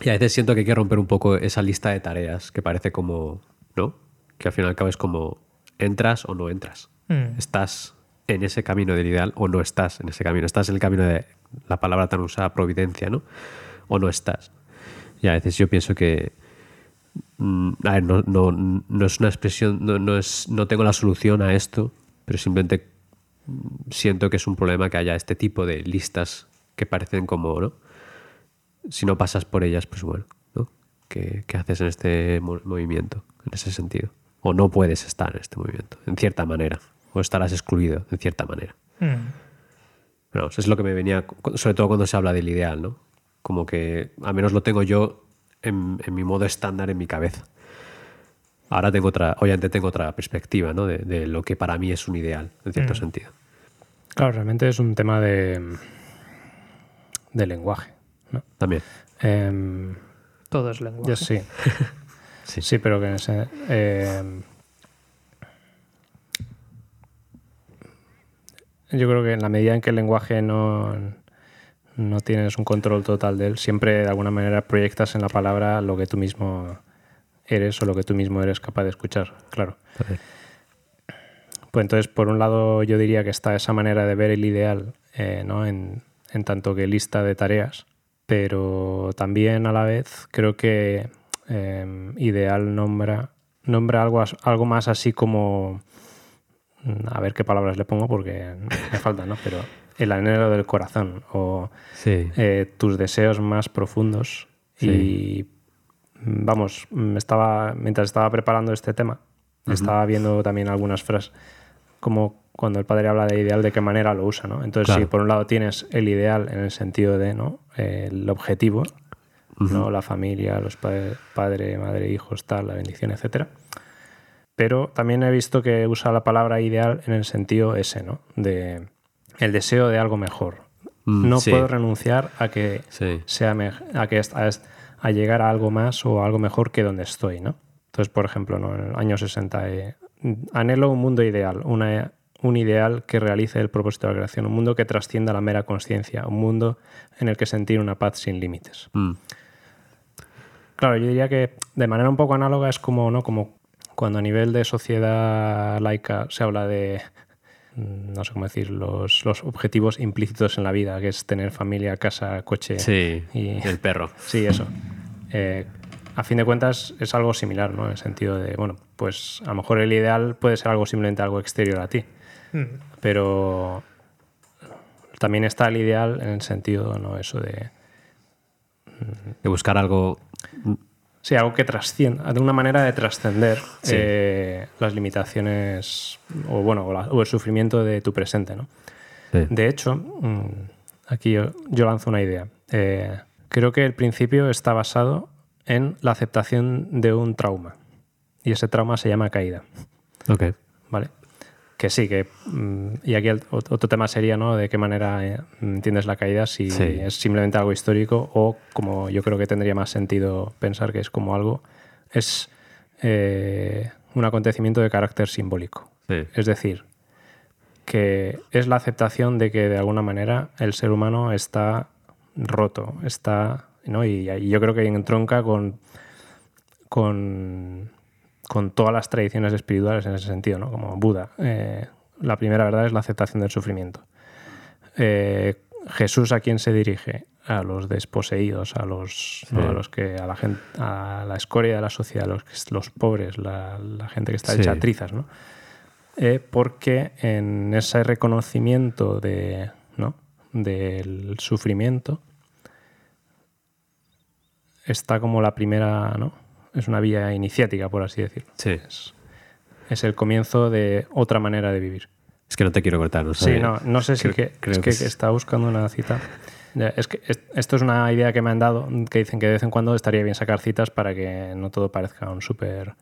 Y a veces siento que hay que romper un poco esa lista de tareas que parece como, ¿no? Que al fin y al cabo es como, entras o no entras. Mm. Estás en ese camino del ideal o no estás en ese camino. Estás en el camino de la palabra tan usada, providencia, ¿no? O no estás. Y a veces yo pienso que. mm, a ver, no, no, no es una expresión, no, no, es, no tengo la solución a esto, pero simplemente mm, siento que es un problema que haya este tipo de listas que parecen como, ¿no? Si no pasas por ellas, pues bueno, ¿no? ¿Qué, qué haces en este mo- movimiento, en ese sentido? O no puedes estar en este movimiento, en cierta manera. O estarás excluido, en cierta manera. Mm. Pero vamos, es lo que me venía, sobre todo cuando se habla del ideal, ¿no? Como que al menos lo tengo yo en, en mi modo estándar en mi cabeza. Ahora tengo otra, obviamente tengo otra perspectiva, ¿no? De, de lo que para mí es un ideal, en cierto Mm. sentido. Claro, realmente es un tema de, de lenguaje. ¿no? También. Em, Todo es lenguaje. yo sí. Sí. sí. pero que en ese- em, yo creo que en la medida en que el lenguaje no, no tienes un control total de él, siempre de alguna manera proyectas en la palabra lo que tú mismo eres o lo que tú mismo eres capaz de escuchar, claro. Pues entonces, por un lado, yo diría que está esa manera de ver el ideal, eh, ¿no? En, en tanto que lista de tareas, pero también a la vez creo que eh, ideal nombra, nombra algo, algo más así como, a ver qué palabras le pongo porque me falta, ¿no? Pero el anhelo del corazón o Sí. eh, tus deseos más profundos y vamos, me estaba mientras estaba preparando este tema, estaba viendo también algunas frases como cuando el padre habla de ideal, de qué manera lo usa, ¿no? Entonces, Claro. si por un lado tienes el ideal en el sentido de, ¿no? El objetivo, ¿no? La familia, los padres, padre, madre, hijos, tal, la bendición, etcétera. Pero también he visto que usa la palabra ideal en el sentido ese, ¿no? De el deseo de algo mejor. Mm, no sí. puedo renunciar a que Sí. sea a que a llegar a algo más o a algo mejor que donde estoy, ¿no? Entonces, por ejemplo, ¿no? en el año 60, eh, anhelo un mundo ideal, una, un ideal que realice el propósito de la creación, un mundo que trascienda la mera conciencia, un mundo en el que sentir una paz sin límites. Mm, Claro, yo diría que de manera un poco análoga es como, ¿no? como cuando a nivel de sociedad laica se habla de, no sé cómo decir, los, los objetivos implícitos en la vida, que es tener familia, casa, coche. Sí. Y- El perro. Sí, eso. Eh, a fin de cuentas es algo similar, ¿no? En el sentido de, bueno, pues a lo mejor el ideal puede ser algo simplemente algo exterior a ti, Mm. pero también está el ideal en el sentido, ¿no? Eso de, De buscar algo. Sí, algo que trascienda, de una manera de trascender Sí. eh, las limitaciones o, bueno, o, la- o el sufrimiento de tu presente, ¿no? Sí. De hecho, mm, aquí yo, yo lanzo una idea. Eh, creo que el principio está basado en la aceptación de un trauma. Y ese trauma se llama caída. Ok. ¿Vale? Que sí, que. mm, y aquí el otro tema sería, ¿no? De qué manera eh, entiendes la caída, si Sí. es simplemente algo histórico o como yo creo que tendría más sentido pensar que es como algo. Es eh, un acontecimiento de carácter simbólico. Sí. Es decir, que es la aceptación de que de alguna manera el ser humano está roto, está, ¿no? y, y yo creo que entronca con, con, con todas las tradiciones espirituales en ese sentido, ¿no? como Buda. Eh, la primera verdad es la aceptación del sufrimiento. Eh, Jesús a quién se dirige? A los desposeídos, a los, ¿no? A los que a la gente, a la escoria de la sociedad, los, los pobres, la, la gente que está Sí. hecha trizas, ¿no? Eh, porque en ese reconocimiento de, ¿no? del sufrimiento está como la primera, ¿no? Es una vía iniciática, por así decirlo. Sí. Es, es el comienzo de otra manera de vivir. Es que no te quiero cortar, no Sí, no, no sé si creo- que, creo es que que, es- estaba buscando una cita. Es que es- esto es una idea que me han dado, que dicen que de vez en cuando estaría bien sacar citas para que no todo parezca un súper...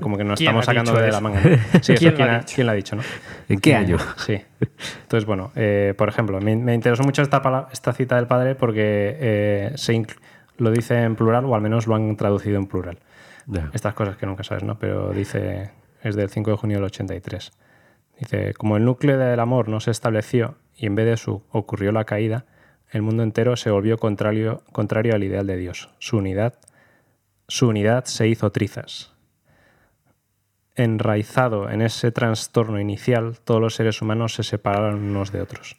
Como, que nos ¿Quién estamos ha sacando dicho de eso? la manga. ¿no? Sí, eso ¿Quién lo ¿quién, ha quién lo ha dicho, ¿no? ¿En qué año? Sí. Entonces, bueno, eh, por ejemplo, me, me interesó mucho esta, esta cita del padre porque eh, se lo dice en plural o al menos lo han traducido en plural. Estas cosas que nunca sabes, ¿no? Pero dice, es del 5 de junio del 83. Dice, como el núcleo del amor no se estableció y en vez de eso ocurrió la caída, el mundo entero se volvió contrario, contrario al ideal de Dios. Su unidad, su unidad se hizo trizas. Enraizado en ese trastorno inicial, todos los seres humanos se separaron unos de otros.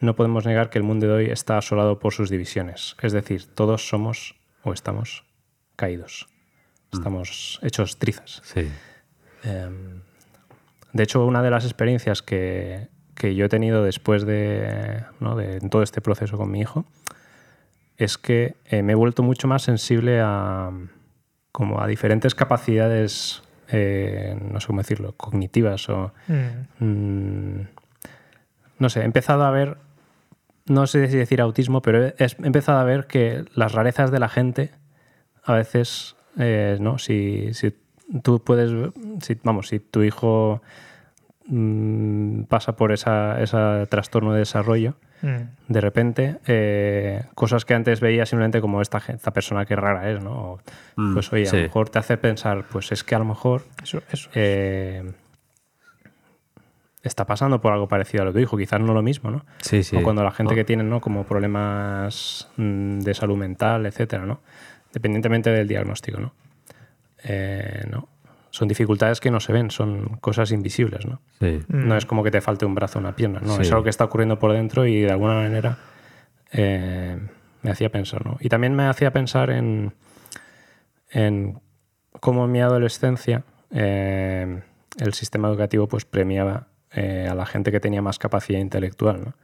No podemos negar que el mundo de hoy está asolado por sus divisiones, es decir, todos somos o estamos caídos. Estamos hechos trizas. Sí. Em, de hecho, una de las experiencias que, que yo he tenido después de, ¿no? de todo este proceso con mi hijo es que eh, me he vuelto mucho más sensible a, como a diferentes capacidades, eh, no sé cómo decirlo, cognitivas o... Mm. mm, no sé, he empezado a ver, no sé si decir autismo, pero he, he empezado a ver que las rarezas de la gente a veces, eh, ¿no? Si, si tú puedes, si, vamos, si tu hijo mm, pasa por esa, ese trastorno de desarrollo, Mm. de repente, eh, cosas que antes veía simplemente como esta, esta persona que rara es, ¿no? O, Mm, pues oye, a lo mejor te hace pensar, pues es que a lo mejor Eso, eso. eh, está pasando por algo parecido a lo que dijo, quizás no lo mismo, ¿no? Sí, sí. O cuando la gente que tiene, ¿no? Como problemas mm, de salud mental, etcétera, ¿no? Dependientemente del diagnóstico, ¿no? Eh, ¿no? Son dificultades que no se ven, son cosas invisibles, ¿no? Sí. No Mm. es como que te falte un brazo o una pierna, no, Sí. es algo que está ocurriendo por dentro y de alguna manera eh, me hacía pensar, ¿no? Y también me hacía pensar en, en cómo en mi adolescencia eh, el sistema educativo pues premiaba eh, a la gente que tenía más capacidad intelectual, ¿no?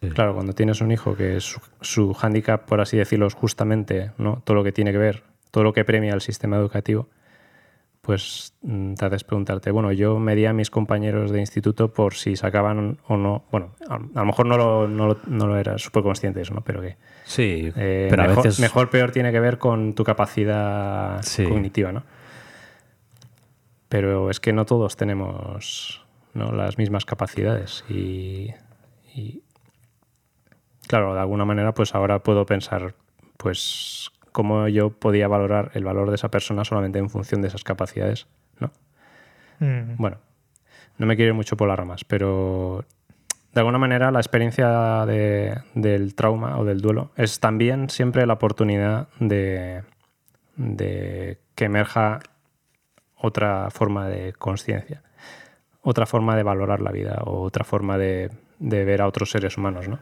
Sí. Claro, cuando tienes un hijo que su, su hándicap, por así decirlo, es justamente ¿no? todo lo que tiene que ver, todo lo que premia el sistema educativo, pues mm, te haces preguntarte, bueno, yo medía a mis compañeros de instituto por si sacaban o no, bueno, a, a lo mejor no lo, no lo, no lo era súper consciente de eso, ¿no? Pero que Sí, eh, pero mejor, a veces... mejor, peor tiene que ver con tu capacidad Sí. cognitiva, ¿no? Pero es que no todos tenemos ¿no? las mismas capacidades y, y, claro, de alguna manera pues ahora puedo pensar pues cómo yo podía valorar el valor de esa persona solamente en función de esas capacidades, ¿no? Mm. Bueno, no me quiero ir mucho por las ramas, pero de alguna manera la experiencia de- del trauma o del duelo es también siempre la oportunidad de, de que emerja otra forma de conciencia, otra forma de valorar la vida o otra forma de, ver a otros seres humanos, ¿no?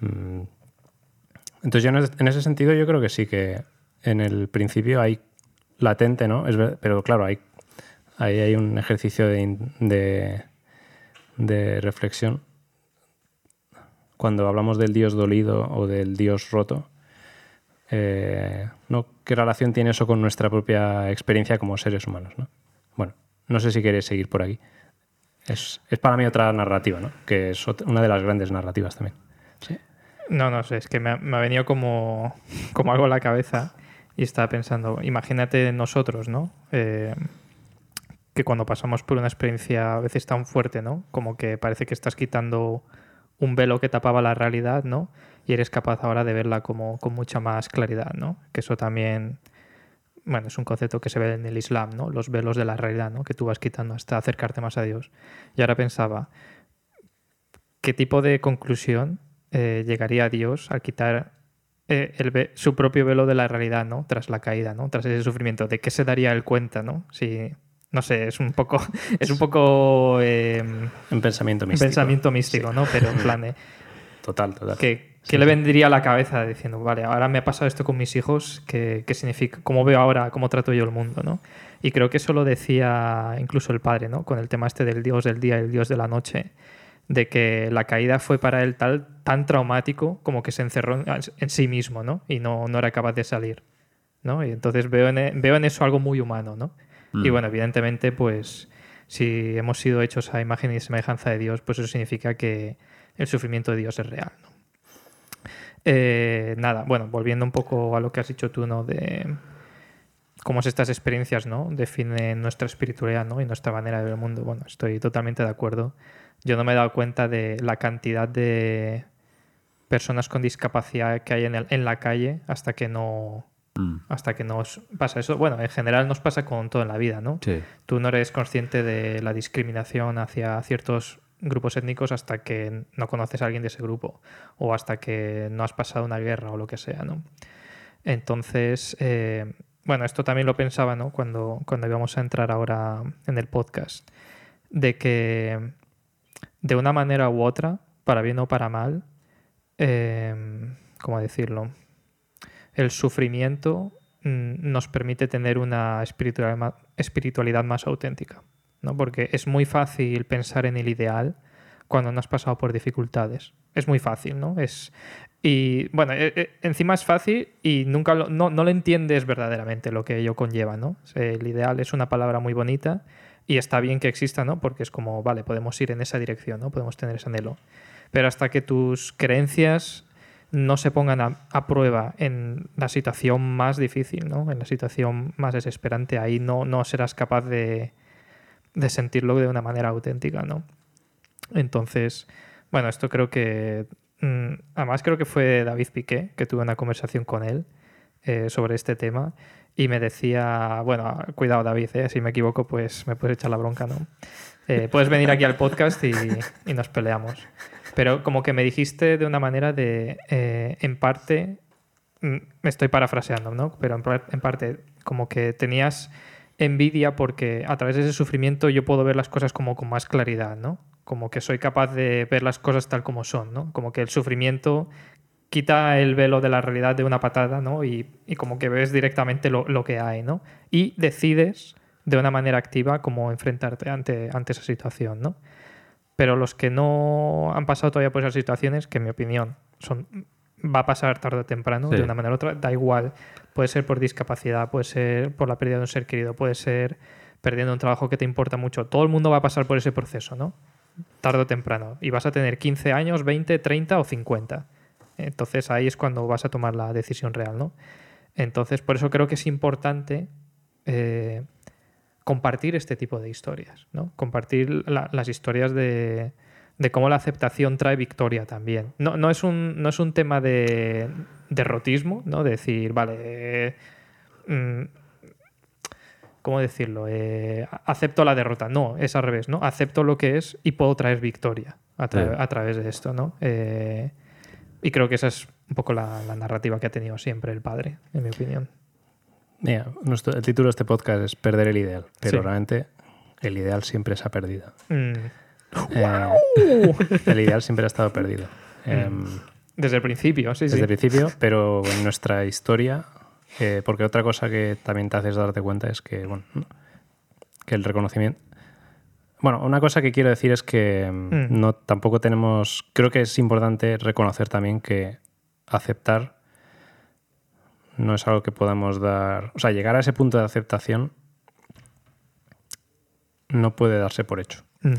Mm. Entonces yo en es- en ese sentido yo creo que sí que en el principio hay latente, ¿no? Pero claro, hay ahí hay un ejercicio de, reflexión. Cuando hablamos del Dios dolido o del Dios roto, eh. ¿qué relación tiene eso con nuestra propia experiencia como seres humanos? ¿no? Bueno, no sé si queréis seguir por aquí. Es, es para mí otra narrativa, ¿no? que es ot- una de las grandes narrativas también. No, no sé, es que me ha, me ha venido como, como algo a la cabeza y estaba pensando, imagínate nosotros, ¿no? Eh, que cuando pasamos por una experiencia a veces tan fuerte, ¿no? Como que parece que estás quitando un velo que tapaba la realidad, ¿no? Y eres capaz ahora de verla como con mucha más claridad, ¿no? Que eso también, bueno, es un concepto que se ve en el Islam, ¿no? Los velos de la realidad, ¿no? Que tú vas quitando hasta acercarte más a Dios. Y ahora pensaba, ¿qué tipo de conclusión eh, llegaría a Dios al quitar eh, el su propio velo de la realidad, ¿no? Tras la caída, ¿no? Tras ese sufrimiento. ¿De qué se daría él cuenta, ¿no? Si, no sé, es un poco, es un poco eh, Un pensamiento místico. pensamiento místico, ¿no? Pero en plan de, Total, total. ¿Qué, le vendría a la cabeza diciendo, vale, ahora me ha pasado esto con mis hijos, ¿qué, qué significa? ¿Cómo veo ahora, cómo trato yo el mundo, ¿no? Y creo que eso lo decía incluso el padre, ¿no? Con el tema este del dios del día y el dios de la noche, de que la caída fue para él tal, tan traumático como que se encerró en, en sí mismo, ¿no? Y no, no era capaz de salir, ¿no? Y entonces veo en, e- veo en eso algo muy humano, ¿no? Y Mm. bueno, evidentemente, pues si hemos sido hechos a imagen y semejanza de Dios, pues eso significa que el sufrimiento de Dios es real, ¿no? Eh, nada, bueno, volviendo un poco a lo que has dicho tú, ¿no? De cómo estas experiencias, ¿no? Definen nuestra espiritualidad, ¿no? Y nuestra manera de ver el mundo. Bueno, estoy totalmente de acuerdo. Yo no me he dado cuenta de la cantidad de personas con discapacidad que hay en, el- en la calle hasta que no Mm, hasta que nos pasa eso. Bueno, en general nos pasa con todo en la vida, ¿no? Sí. Tú no eres consciente de la discriminación hacia ciertos grupos étnicos hasta que no conoces a alguien de ese grupo o hasta que no has pasado una guerra o lo que sea, ¿no? Entonces, eh, bueno, esto también lo pensaba, ¿no? Cuando, cuando íbamos a entrar ahora en el podcast, de que de una manera u otra, para bien o para mal, eh, ¿cómo decirlo? el sufrimiento mm, nos permite tener una espiritualidad más auténtica, ¿no? Porque es muy fácil pensar en el ideal cuando no has pasado por dificultades. Es muy fácil, ¿no? Es, y bueno, eh, eh, encima es fácil y nunca lo, no, no lo entiendes verdaderamente lo que ello conlleva, ¿no? El ideal es una palabra muy bonita y está bien que exista, ¿no? Porque es como, vale, podemos ir en esa dirección, ¿no? Podemos tener ese anhelo. Pero hasta que tus creencias no se pongan a, a prueba en la situación más difícil, ¿no? En la situación más desesperante, ahí no, no serás capaz de, de sentirlo de una manera auténtica, ¿no? Entonces, bueno, esto creo que. mm, además, creo que fue David Piqué que tuve una conversación con él eh, sobre este tema y me decía, bueno, cuidado David, eh, si me equivoco, pues me puedes echar la bronca, ¿no? Eh, puedes venir aquí al podcast y, nos peleamos. Pero como que me dijiste de una manera de, eh, en parte, mm, me estoy parafraseando, ¿no? Pero en, en parte, como que tenías envidia porque a través de ese sufrimiento yo puedo ver las cosas como con más claridad, ¿no? Como que soy capaz de ver las cosas tal como son, ¿no? Como que el sufrimiento quita el velo de la realidad de una patada, ¿no? Y, y como que ves directamente lo, lo que hay, ¿no? Y decides de una manera activa cómo enfrentarte ante, ante esa situación, ¿no? Pero los que no han pasado todavía por esas situaciones, que en mi opinión son va a pasar tarde o temprano, Sí. de una manera u otra, da igual. Puede ser por discapacidad, puede ser por la pérdida de un ser querido, puede ser perdiendo un trabajo que te importa mucho. Todo el mundo va a pasar por ese proceso, ¿no? Tarde o temprano. Y vas a tener 15 años, 20, 30 o 50. Entonces ahí es cuando vas a tomar la decisión real, ¿no? Entonces, por eso creo que es importante eh, compartir este tipo de historias, ¿no? Compartir la- las historias de, de cómo la aceptación trae victoria también. No, no, es, un, no es un tema de derrotismo, ¿no? De decir, vale, eh, mm, ¿cómo decirlo? Eh, acepto la derrota. No, es al revés, ¿no? Acepto lo que es y puedo traer victoria a, tra- Sí. a través de esto, ¿no? Eh, y creo que esa es un poco la, la narrativa que ha tenido siempre el padre, en mi opinión. Mira, nuestro- el título de este podcast es Perder el ideal, pero Sí. realmente el ideal siempre se ha perdido. Mm, Eh, el ideal siempre ha estado perdido. Em, Desde el principio, sí, desde sí. el principio, pero en nuestra historia, eh, porque otra cosa que también te haces darte cuenta es que, bueno, ¿no? que el reconocimiento... Bueno, una cosa que quiero decir es que em, Mm. no tampoco tenemos... Creo que es importante reconocer también que aceptar no es algo que podamos dar... O sea, llegar a ese punto de aceptación no puede darse por hecho. Mm,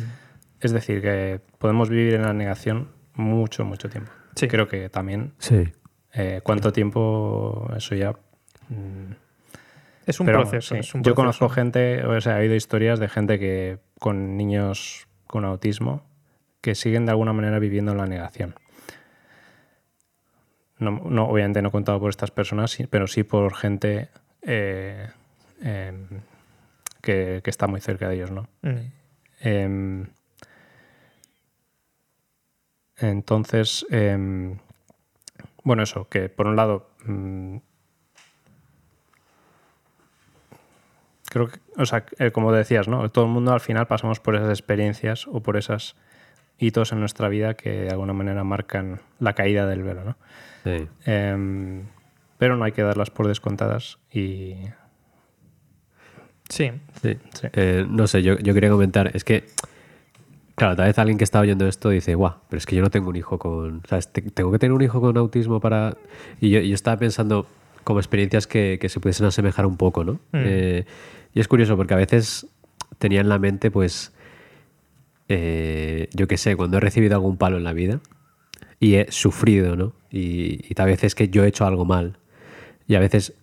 Es decir, que podemos vivir en la negación mucho, mucho tiempo. Sí. Creo que también Sí. eh, cuánto tiempo, eso ya. mm, Es un pero, proceso. sí. es un Yo conozco gente, o sea, he oído historias de gente que con niños con autismo que siguen de alguna manera viviendo en la negación. No, no, obviamente no he contado por estas personas, sí, pero sí por gente eh, em, que, que está muy cerca de ellos, ¿no? Mm, Em, entonces, em, bueno, eso, que por un lado, mm, creo que, o sea, eh, como decías, ¿no? Todo el mundo al final pasamos por esas experiencias o por esos hitos en nuestra vida que de alguna manera marcan la caída del velo, ¿no? Sí. Em, pero no hay que darlas por descontadas y Sí. Sí. Sí. Eh, no sé, yo, yo quería comentar, es que, claro, tal vez alguien que está oyendo esto dice, guau, pero es que yo no tengo un hijo con, Tengo que tener un hijo con autismo para... Y yo, yo estaba pensando como experiencias que, que se pudiesen asemejar un poco, ¿no? Eh, y es curioso porque a veces tenía en la mente, pues, eh, yo qué sé, cuando he recibido algún palo en la vida y he sufrido, ¿no? Y, y tal vez es que yo he hecho algo mal. Y a veces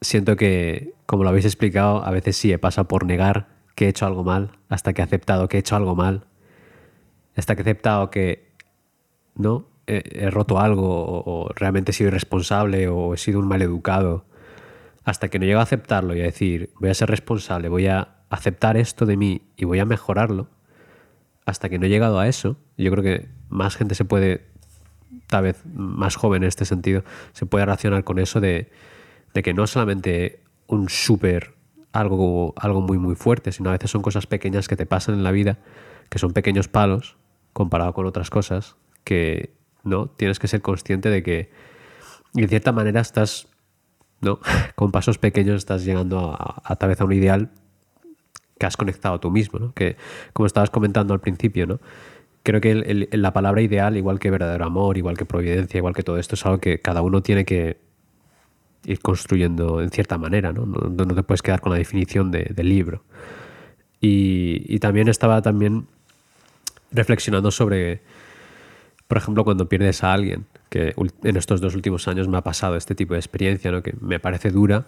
siento que, como lo habéis explicado, a veces sí he pasado por negar que he hecho algo mal, hasta que he aceptado que he hecho algo mal, hasta que he aceptado que no he, roto algo o, realmente he sido irresponsable o he sido un mal educado, hasta que no llego a aceptarlo y a decir voy a ser responsable, voy a aceptar esto de mí y voy a mejorarlo, hasta que no he llegado a eso, yo creo que más gente se puede, tal vez más joven en este sentido, se puede relacionar con eso de, de que no es solamente un súper algo, algo muy muy fuerte, sino a veces son cosas pequeñas que te pasan en la vida, que son pequeños palos comparado con otras cosas, que no tienes que ser consciente de que de cierta manera estás ¿no? Con pasos pequeños estás llegando a, a, tal vez a un ideal que has conectado tú mismo, ¿no? Que, como estabas comentando al principio, ¿no? Creo que la palabra ideal, igual que verdadero amor, igual que providencia, igual que todo esto, es algo que cada uno tiene que ir construyendo en cierta manera, ¿no? No, no te puedes quedar con la definición de, del libro. Y, y, también estaba también reflexionando sobre, por ejemplo, cuando pierdes a alguien, que en estos dos últimos años me ha pasado este tipo de experiencia, ¿no? que me parece dura,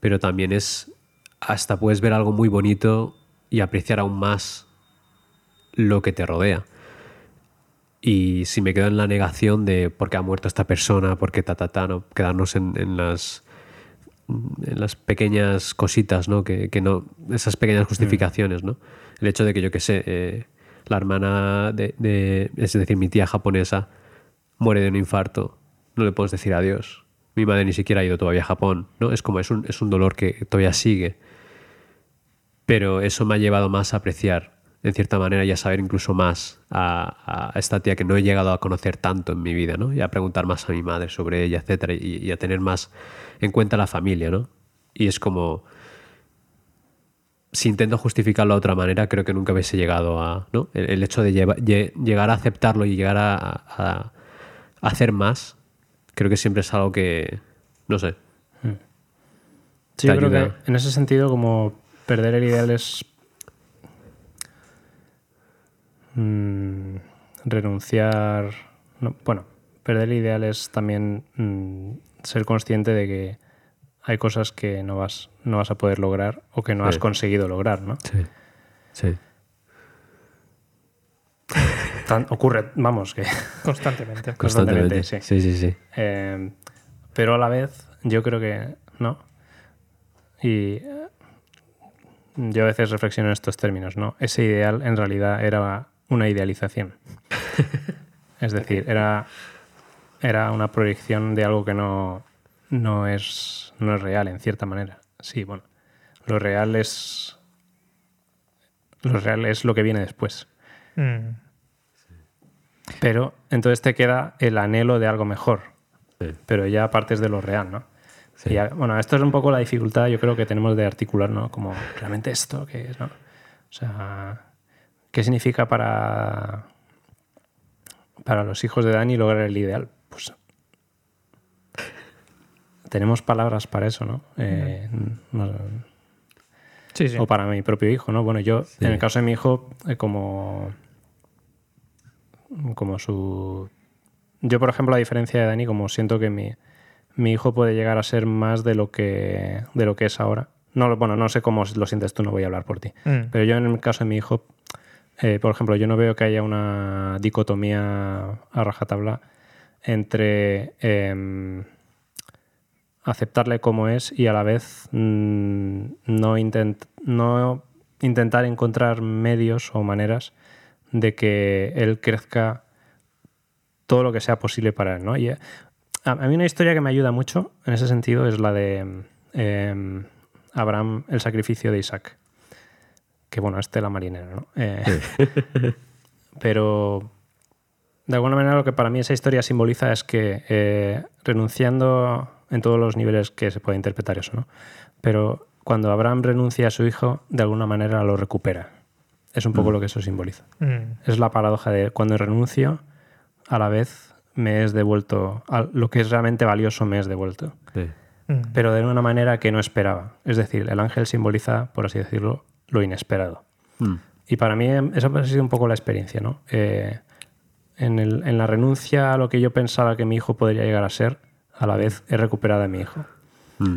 pero también es, hasta puedes ver algo muy bonito y apreciar aún más lo que te rodea. Y si me quedo en la negación de por qué ha muerto esta persona, por qué ta, ta, ta, ¿no? quedarnos en, en las en las pequeñas cositas, ¿no? Que, que no esas pequeñas justificaciones, ¿no? El hecho de que yo que sé, eh, la hermana de, es decir, mi tía japonesa muere de un infarto, no le puedes decir adiós. Mi madre ni siquiera ha ido todavía a Japón, ¿no? Es como es un, es un dolor que todavía sigue. Pero eso me ha llevado más a apreciar, en cierta manera, y a saber incluso más a, a esta tía que no he llegado a conocer tanto en mi vida, ¿no? Y a preguntar más a mi madre sobre ella, etcétera, y, y a tener más en cuenta la familia, ¿no? Y es como si intento justificarlo de otra manera, creo que nunca hubiese llegado a. ¿no? El, el hecho de lleva, lle, llegar a aceptarlo y llegar a, a, a, hacer más, creo que siempre es algo que. No sé. Sí, yo creo que en ese sentido, como perder el ideal es. Mmm, renunciar. No, bueno, perder el ideal es también mmm, ser consciente de que hay cosas que no vas, no vas a poder lograr o que no sí. has conseguido lograr, ¿no? Sí. Sí. Tan, ocurre, vamos, que. Constantemente. Constantemente, sí. Sí, sí, sí. Eh, pero a la vez, yo creo que no. Y yo a veces reflexiono en estos términos, ¿no? Ese ideal en realidad era una idealización. es decir, era, era una proyección de algo que no, no es, no es real en cierta manera. Sí, bueno. Lo real es. Lo real es lo que viene después. Mm. Pero entonces te queda el anhelo de algo mejor. Sí. Pero ya partes de lo real, ¿no? Sí. Y ya, bueno, esto es un poco la dificultad, yo creo que tenemos de articular, ¿no? Como realmente esto, ¿qué es, no? O sea, ¿qué significa para, para los hijos de Dani lograr el ideal? Pues tenemos palabras para eso, ¿no? Eh, no sí, sí. O para mi propio hijo, ¿no? Bueno, yo, sí. en el caso de mi hijo, eh, como, como su... Yo, por ejemplo, a diferencia de Dani, como siento que mi, mi hijo puede llegar a ser más de lo que, de lo que es ahora. No, bueno, no sé cómo lo sientes tú, no voy a hablar por ti. Mm. Pero yo, en el caso de mi hijo, eh, por ejemplo, yo no veo que haya una dicotomía a rajatabla entre... Eh, aceptarle como es y a la vez mmm, no, intent no, intentar encontrar medios o maneras de que él crezca todo lo que sea posible para él. ¿no? Y a, mí una historia que me ayuda mucho en ese sentido es la de eh, Abraham, el sacrificio de Isaac. Que bueno, este la marinera, ¿no? Eh, pero de alguna manera lo que para mí esa historia simboliza es que eh, renunciando en todos los niveles que se puede interpretar eso, ¿no? Pero cuando Abraham renuncia a su hijo, de alguna manera lo recupera. Es un poco mm. lo que eso simboliza. Mm. Es la paradoja de cuando renuncio, a la vez me es devuelto, lo que es realmente valioso me es devuelto. Sí. Mm. Pero de una manera que no esperaba. Es decir, el ángel simboliza, por así decirlo, lo inesperado. Y para mí esa ha sido un poco la experiencia, ¿no? Eh, en, el, en la renuncia a lo que yo pensaba que mi hijo podría llegar a ser, a la vez he recuperado a mi hijo. Mm.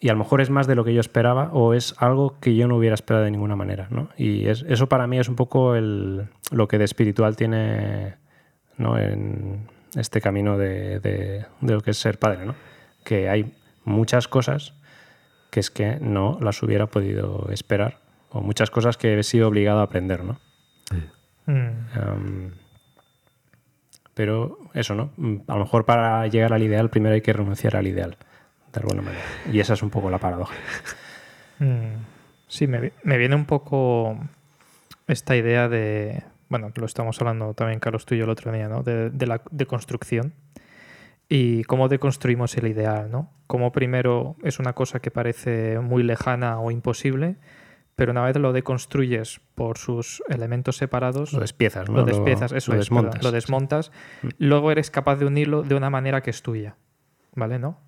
Y a lo mejor es más de lo que yo esperaba o es algo que yo no hubiera esperado de ninguna manera. ¿no? Y es, eso para mí es un poco el, lo que de espiritual tiene ¿no? en este camino de, de, de, lo que es ser padre. ¿no? Que hay muchas cosas que es que no las hubiera podido esperar o muchas cosas que he sido obligado a aprender. ¿no? Mm. Um, pero eso, ¿no? A lo mejor para llegar al ideal primero hay que renunciar al ideal, de alguna manera. Y esa es un poco la paradoja. Mm, sí, me, me, viene un poco esta idea de, bueno, lo estamos hablando también Carlos tú y yo el otro día, ¿no? De, de la de construcción. y cómo deconstruimos el ideal, ¿no? Como primero es una cosa que parece muy lejana o imposible, pero una vez lo deconstruyes por sus elementos separados, Lo despiezas, ¿no? lo despiezas, eso lo es, perdón, desmontas. lo desmontas, Mm. luego eres capaz de unirlo de una manera que es tuya, ¿vale? ¿No?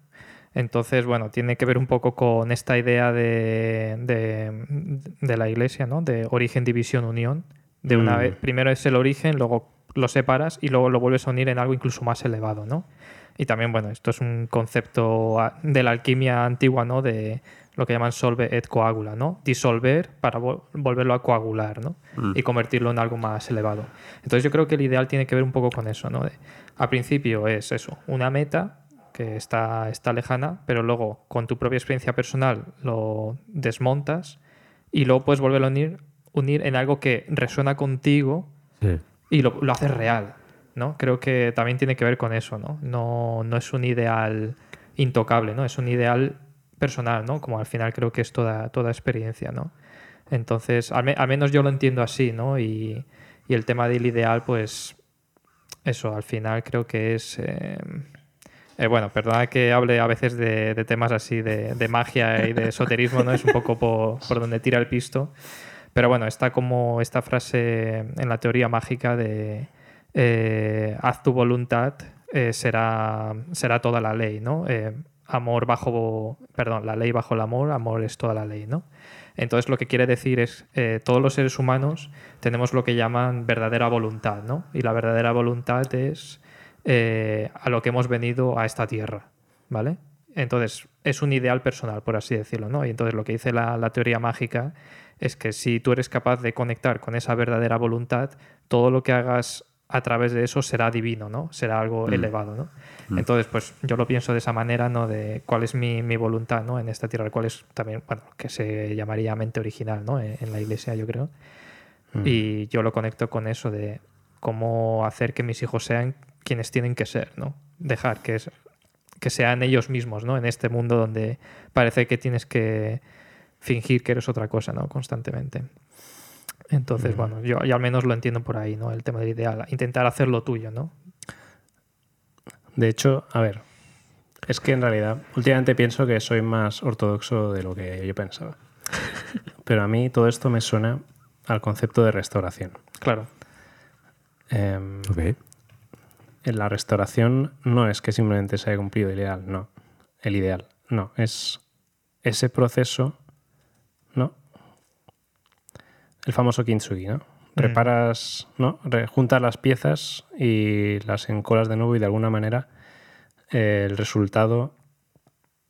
Entonces, bueno, tiene que ver un poco con esta idea de, de, de la iglesia, ¿no? De origen, división, unión. De una Mm. vez, primero es el origen, luego lo separas y luego lo vuelves a unir en algo incluso más elevado, ¿no? Y también, bueno, esto es un concepto de la alquimia antigua, ¿no? De lo que llaman solve et coagula, ¿no? Disolver para vol- volverlo a coagular, ¿no? Mm. Y convertirlo en algo más elevado. Entonces yo creo que el ideal tiene que ver un poco con eso, ¿no? De, al principio es eso, una meta que está, está lejana, pero luego con tu propia experiencia personal lo desmontas y luego puedes volverlo a unir, unir en algo que resuena contigo Sí. y lo, lo haces real, ¿no? Creo que también tiene que ver con eso, ¿no? No, no es un ideal intocable, ¿no? Es un ideal personal, ¿no? Como al final creo que es toda, toda experiencia, ¿no? Entonces, al, me- al menos yo lo entiendo así, ¿no? Y, el tema del ideal, pues, eso, al final creo que es... eh, eh, bueno, perdona que hable a veces de, temas así de, magia y de esoterismo, ¿no? Es un poco por, donde tira el pisto. Pero bueno, está como esta frase en la teoría mágica de eh, haz tu voluntad, será, será toda la ley, ¿no? Amor bajo, perdón, la ley bajo el amor, amor es toda la ley, ¿no? Entonces lo que quiere decir es, eh, todos los seres humanos tenemos lo que llaman verdadera voluntad, ¿no? Y la verdadera voluntad es eh, a lo que hemos venido a esta tierra, ¿vale? Entonces es un ideal personal, por así decirlo, ¿no? Y entonces lo que dice la, la teoría mágica es que si tú eres capaz de conectar con esa verdadera voluntad, todo lo que hagas a través de eso será divino, ¿no? Será algo elevado, ¿no? Entonces, pues yo lo pienso de esa manera, ¿no? De cuál es mi, mi voluntad, ¿no? En esta tierra, cuál es también, bueno, que se llamaría mente original, ¿no? En, en la iglesia, yo creo. Y yo lo conecto con eso de cómo hacer que mis hijos sean quienes tienen que ser, ¿no? Dejar que, es, que sean ellos mismos, ¿no? En este mundo donde parece que tienes que fingir que eres otra cosa, ¿no? Constantemente. Entonces, bueno, yo, yo al menos lo entiendo por ahí, ¿no? El tema del ideal. Intentar hacer lo tuyo, ¿no? De hecho, a ver, es que en realidad últimamente pienso que soy más ortodoxo de lo que yo pensaba. Pero a mí todo esto me suena al concepto de restauración. Claro. Em, Ok. en la restauración no es que simplemente se haya cumplido el ideal, no. El ideal, no. Es ese proceso, ¿no? El famoso kintsugi, ¿no? Reparas, ¿no? Re- juntas las piezas y las encolas de nuevo y de alguna manera eh, el resultado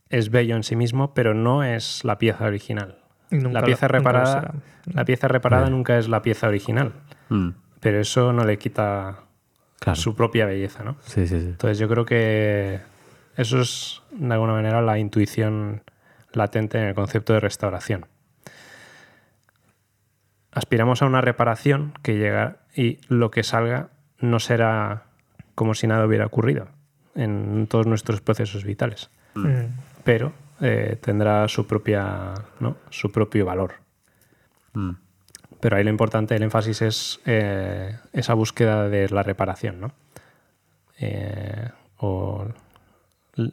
es bello en sí mismo, pero no es la pieza original. La pieza lo reparada, la pieza reparada Vale. nunca es la pieza original, Mm, pero eso no le quita Claro. su propia belleza, ¿no? Sí, sí, sí. Entonces yo creo que eso es de alguna manera la intuición latente en el concepto de restauración. Aspiramos a una reparación que llega y lo que salga no será como si nada hubiera ocurrido en todos nuestros procesos vitales, Mm. pero eh, tendrá su propia, ¿no? su propio valor. Mm, Pero ahí lo importante, el énfasis es eh, esa búsqueda de la reparación, ¿no? Eh, o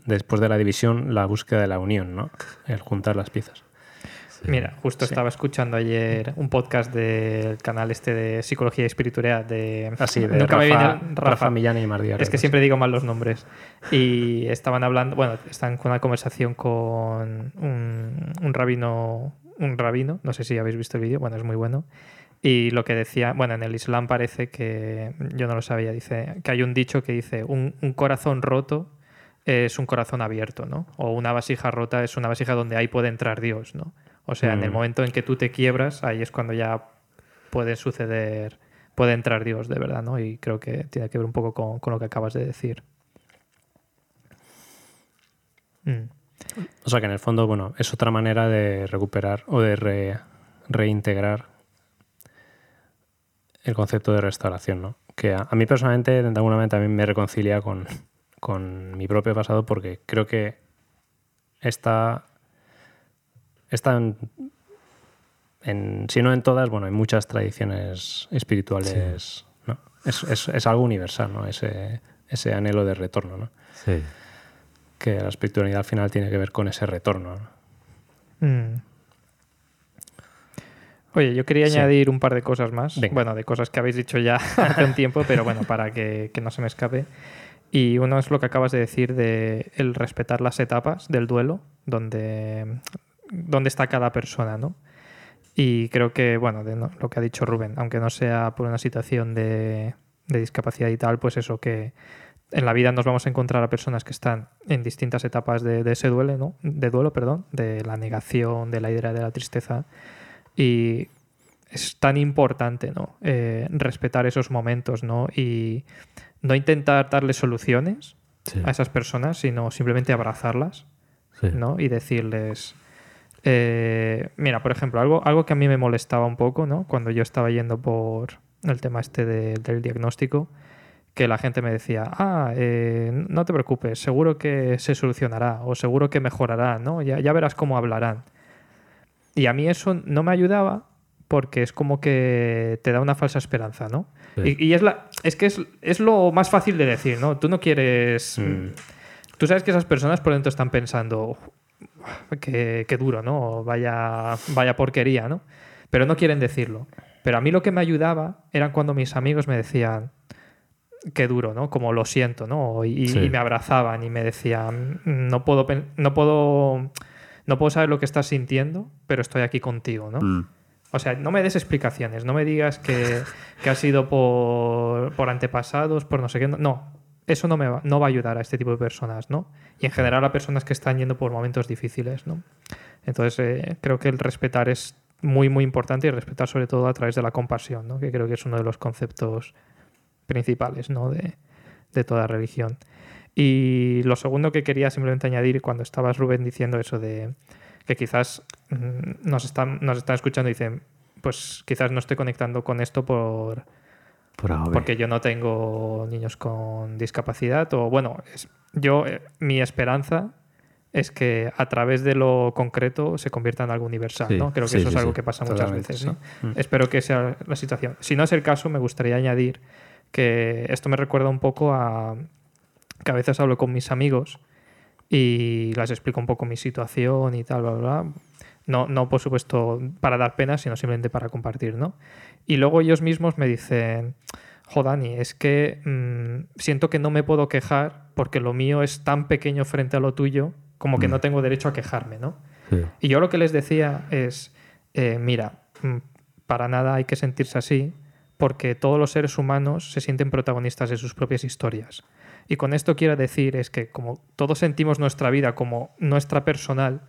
después de la división, la búsqueda de la unión, ¿no? El juntar las piezas. Mira, justo Sí. estaba escuchando ayer un podcast del canal este de Psicología y Espiritualidad de... Así, de Nunca Rafa, me viene Rafa, Rafa. Millán y Mardiar. Es que siempre digo mal los nombres. Y estaban hablando, bueno, están con una conversación con un, un rabino, un rabino, no sé si habéis visto el vídeo, bueno, es muy bueno. Y lo que decía, bueno, en el Islam parece que, yo no lo sabía, dice que hay un dicho que dice, un, un corazón roto es un corazón abierto, ¿no? O una vasija rota es una vasija donde ahí puede entrar Dios, ¿no? O sea, en el Mm. momento en que tú te quiebras, ahí es cuando ya puede suceder, puede entrar Dios de verdad, ¿no? Y creo que tiene que ver un poco con, con lo que acabas de decir. Mm. O sea que en el fondo, bueno, es otra manera de recuperar o de re- reintegrar el concepto de restauración, ¿no? Que a, a mí personalmente, de alguna manera, también me reconcilia con, con mi propio pasado porque creo que está, está en, si no en todas, bueno, en muchas tradiciones espirituales, ¿no? Es, es- es algo universal, ¿no? Ese, ese anhelo de retorno, ¿no? Sí. Que la espiritualidad al final tiene que ver con ese retorno. ¿no? Mm. Oye, yo quería Sí. añadir un par de cosas más. Venga. Bueno, de cosas que habéis dicho ya hace un tiempo, pero bueno, para que, que no se me escape. Y uno es lo que acabas de decir de el respetar las etapas del duelo, donde, donde está cada persona, ¿no? Y creo que, bueno, de no- lo que ha dicho Rubén, aunque no sea por una situación de, de discapacidad y tal, pues eso que en la vida nos vamos a encontrar a personas que están en distintas etapas de, de ese duelo, ¿no? De duelo, perdón, de la negación, de la idea de la tristeza. Y es tan importante, ¿no? Eh, respetar esos momentos, ¿no? Y no intentar darle soluciones Sí. a esas personas, sino simplemente abrazarlas, sí. ¿no? Y decirles, eh, mira, por ejemplo, algo, algo que a mí me molestaba un poco, ¿no? Cuando yo estaba yendo por el tema este de- del diagnóstico, que la gente me decía, ah, eh, no te preocupes, seguro que se solucionará o seguro que mejorará, ¿no? Ya, ya verás cómo hablarán. Y a mí eso no me ayudaba porque es como que te da una falsa esperanza, ¿no? Sí. Y, y es, la, es que es, es lo más fácil de decir, ¿no? Tú no quieres... Mm. Tú sabes que esas personas por dentro están pensando, "Uf, qué, qué duro, ¿no? Vaya, vaya porquería, ¿no? Pero no quieren decirlo. Pero a mí lo que me ayudaba eran cuando mis amigos me decían, qué duro, ¿no? Como lo siento, ¿no? Y, Sí. y me abrazaban y me decían, no puedo, no puedo, no puedo saber lo que estás sintiendo, pero estoy aquí contigo, ¿no? Mm. O sea, no me des explicaciones, no me digas que, que ha sido por, por antepasados, por no sé qué. No, eso no, me va, no va a ayudar a este tipo de personas, ¿no? Y en general a personas que están yendo por momentos difíciles, ¿no? Entonces, eh, creo que el respetar es muy, muy importante y respetar sobre todo a través de la compasión, ¿no? Que creo que es uno de los conceptos principales, ¿no? De, de toda religión. Y lo segundo que quería simplemente añadir cuando estabas, Rubén, diciendo eso de que quizás mm, nos están, nos están escuchando y dicen, pues quizás no estoy conectando con esto por. Porque yo no tengo niños con discapacidad o bueno, es- yo eh, mi esperanza es que a través de lo concreto se convierta en algo universal, Sí, ¿no? Creo que sí, eso sí, es algo que pasa muchas veces. ¿no? Mm. Espero que sea la situación. Si no es el caso, me gustaría añadir que esto me recuerda un poco a que a veces hablo con mis amigos y les explico un poco mi situación y tal, bla, bla, bla. No, no, por supuesto, para dar pena, sino simplemente para compartir, ¿no? Y luego ellos mismos me dicen, jo, Dani, es que mm, siento que no me puedo quejar porque lo mío es tan pequeño frente a lo tuyo como que Mm. no tengo derecho a quejarme, ¿no? Sí. Y yo lo que les decía es, eh, mira, mm, para nada hay que sentirse así, porque todos los seres humanos se sienten protagonistas de sus propias historias. Y con esto quiero decir es que como todos sentimos nuestra vida como nuestra personal,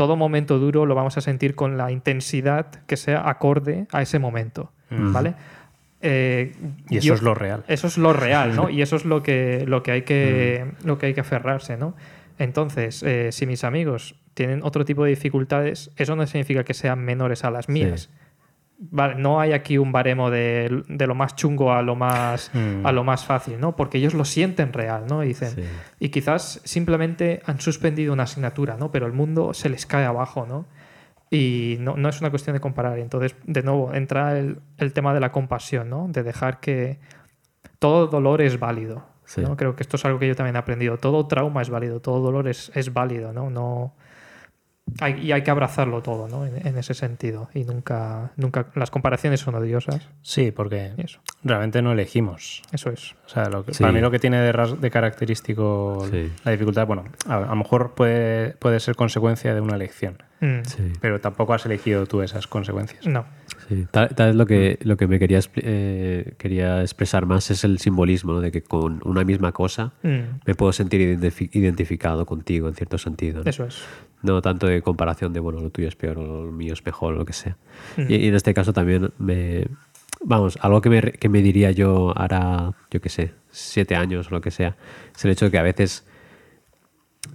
todo momento duro lo vamos a sentir con la intensidad que sea acorde a ese momento, Mm. ¿vale? Eh, Y eso yo- es lo real. eso es lo real, ¿no? Y eso es lo que, lo que, hay, que, lo que hay que aferrarse, ¿no? Entonces, eh, si mis amigos tienen otro tipo de dificultades, eso no significa que sean menores a las mías. Vale, no hay aquí un baremo de, de lo más chungo a lo más, Mm. a lo más fácil, ¿no? Porque ellos lo sienten real, ¿no? Y dicen, Sí. y quizás simplemente han suspendido una asignatura, ¿no? Pero el mundo se les cae abajo, ¿no? Y no, no es una cuestión de comparar. Entonces, de nuevo, entra el, el tema de la compasión, ¿no? De dejar que todo dolor es válido. Sí. ¿no? Creo que esto es algo que yo también he aprendido. Todo trauma es válido, todo dolor es, es válido, ¿no? no hay, y hay que abrazarlo todo, ¿no? En, en ese sentido. Y nunca, nunca. Las comparaciones son odiosas. Sí, porque eso, realmente no elegimos. eso es. O sea, lo que- Sí. para mí lo que tiene de, ras- de característico Sí. la dificultad, bueno, a, a lo mejor puede, puede ser consecuencia de una elección, Mm, Sí. pero tampoco has elegido tú esas consecuencias. No. Sí, tal, tal vez lo que, lo que me quería, eh, quería expresar más es el simbolismo, ¿no? de que con una misma cosa Mm, me puedo sentir identifi- identificado contigo en cierto sentido. ¿no? eso es. No tanto de comparación de, bueno, lo tuyo es peor o lo mío es mejor o lo que sea. Mm. Y, y en este caso también me... Vamos, algo que me, que me diría yo hará, yo qué sé, siete años o lo que sea, es el hecho de que a veces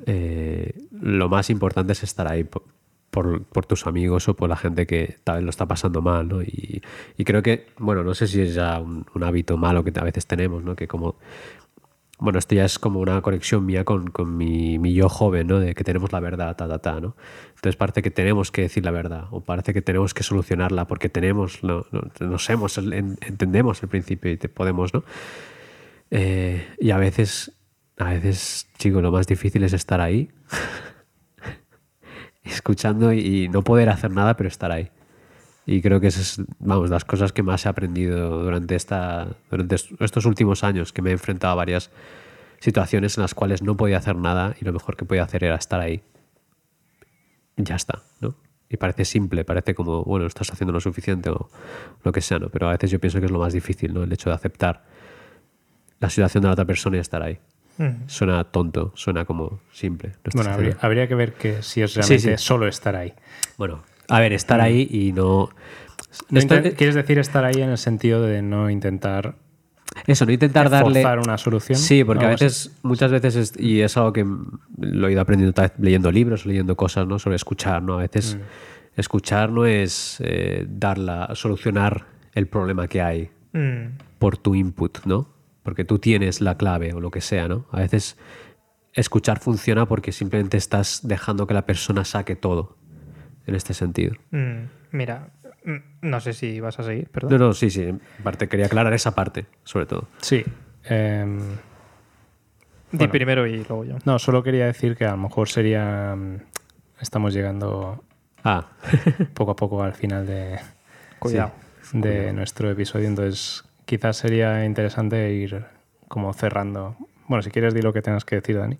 eh, lo más importante es estar ahí por, por, tus amigos o por la gente que tal vez lo está pasando mal, ¿no? Y, y creo que, bueno, no sé si es ya un, un hábito malo que a veces tenemos, ¿no? Que como bueno, esto ya es como una conexión mía con, con mi, mi yo joven, ¿no? De que tenemos la verdad, ta, ta, ta, ¿no? Entonces parece que tenemos que decir la verdad o parece que tenemos que solucionarla porque tenemos, no, no, nos hemos, entendemos el principio y te podemos, ¿no? Eh, y a veces a veces, chico, lo más difícil es estar ahí, escuchando y no poder hacer nada, pero estar ahí. Y creo que esas es, vamos, las cosas que más he aprendido durante, esta, durante estos últimos años, que me he enfrentado a varias situaciones en las cuales no podía hacer nada y lo mejor que podía hacer era estar ahí. Ya está, ¿no? Y parece simple, parece como, bueno, estás haciendo lo suficiente o lo que sea, ¿no? Pero a veces yo pienso que es lo más difícil, ¿no? El hecho de aceptar la situación de la otra persona y estar ahí. Mm. Suena tonto, suena como simple. No Bueno, habría, que ver que si es realmente sí. solo estar ahí. Bueno, a ver, estar ahí y no... ¿Quieres decir estar ahí en el sentido de no intentar Eso, no intentar darle... una solución? Sí, porque a así. veces, muchas veces, es- y es algo que lo he ido aprendiendo tal vez leyendo libros, leyendo cosas, ¿no? Sobre escuchar, ¿no? A veces escuchar no es eh, dar la, solucionar el problema que hay Mm. por tu input, ¿no? Porque tú tienes la clave o lo que sea, ¿no? A veces escuchar funciona porque simplemente estás dejando que la persona saque todo en este sentido. Mm. Mira, mm, no sé si vas a seguir, No, perdón. no, sí, sí. En parte quería aclarar esa parte, sobre todo. Sí. em, Di bueno. primero y luego yo. no, solo quería decir que a lo mejor sería... mm, Estamos llegando Ah, poco a poco al final de, Cuidado. de nuestro episodio, entonces quizás sería interesante ir como cerrando. Bueno, si quieres di lo que tengas que decir, Dani.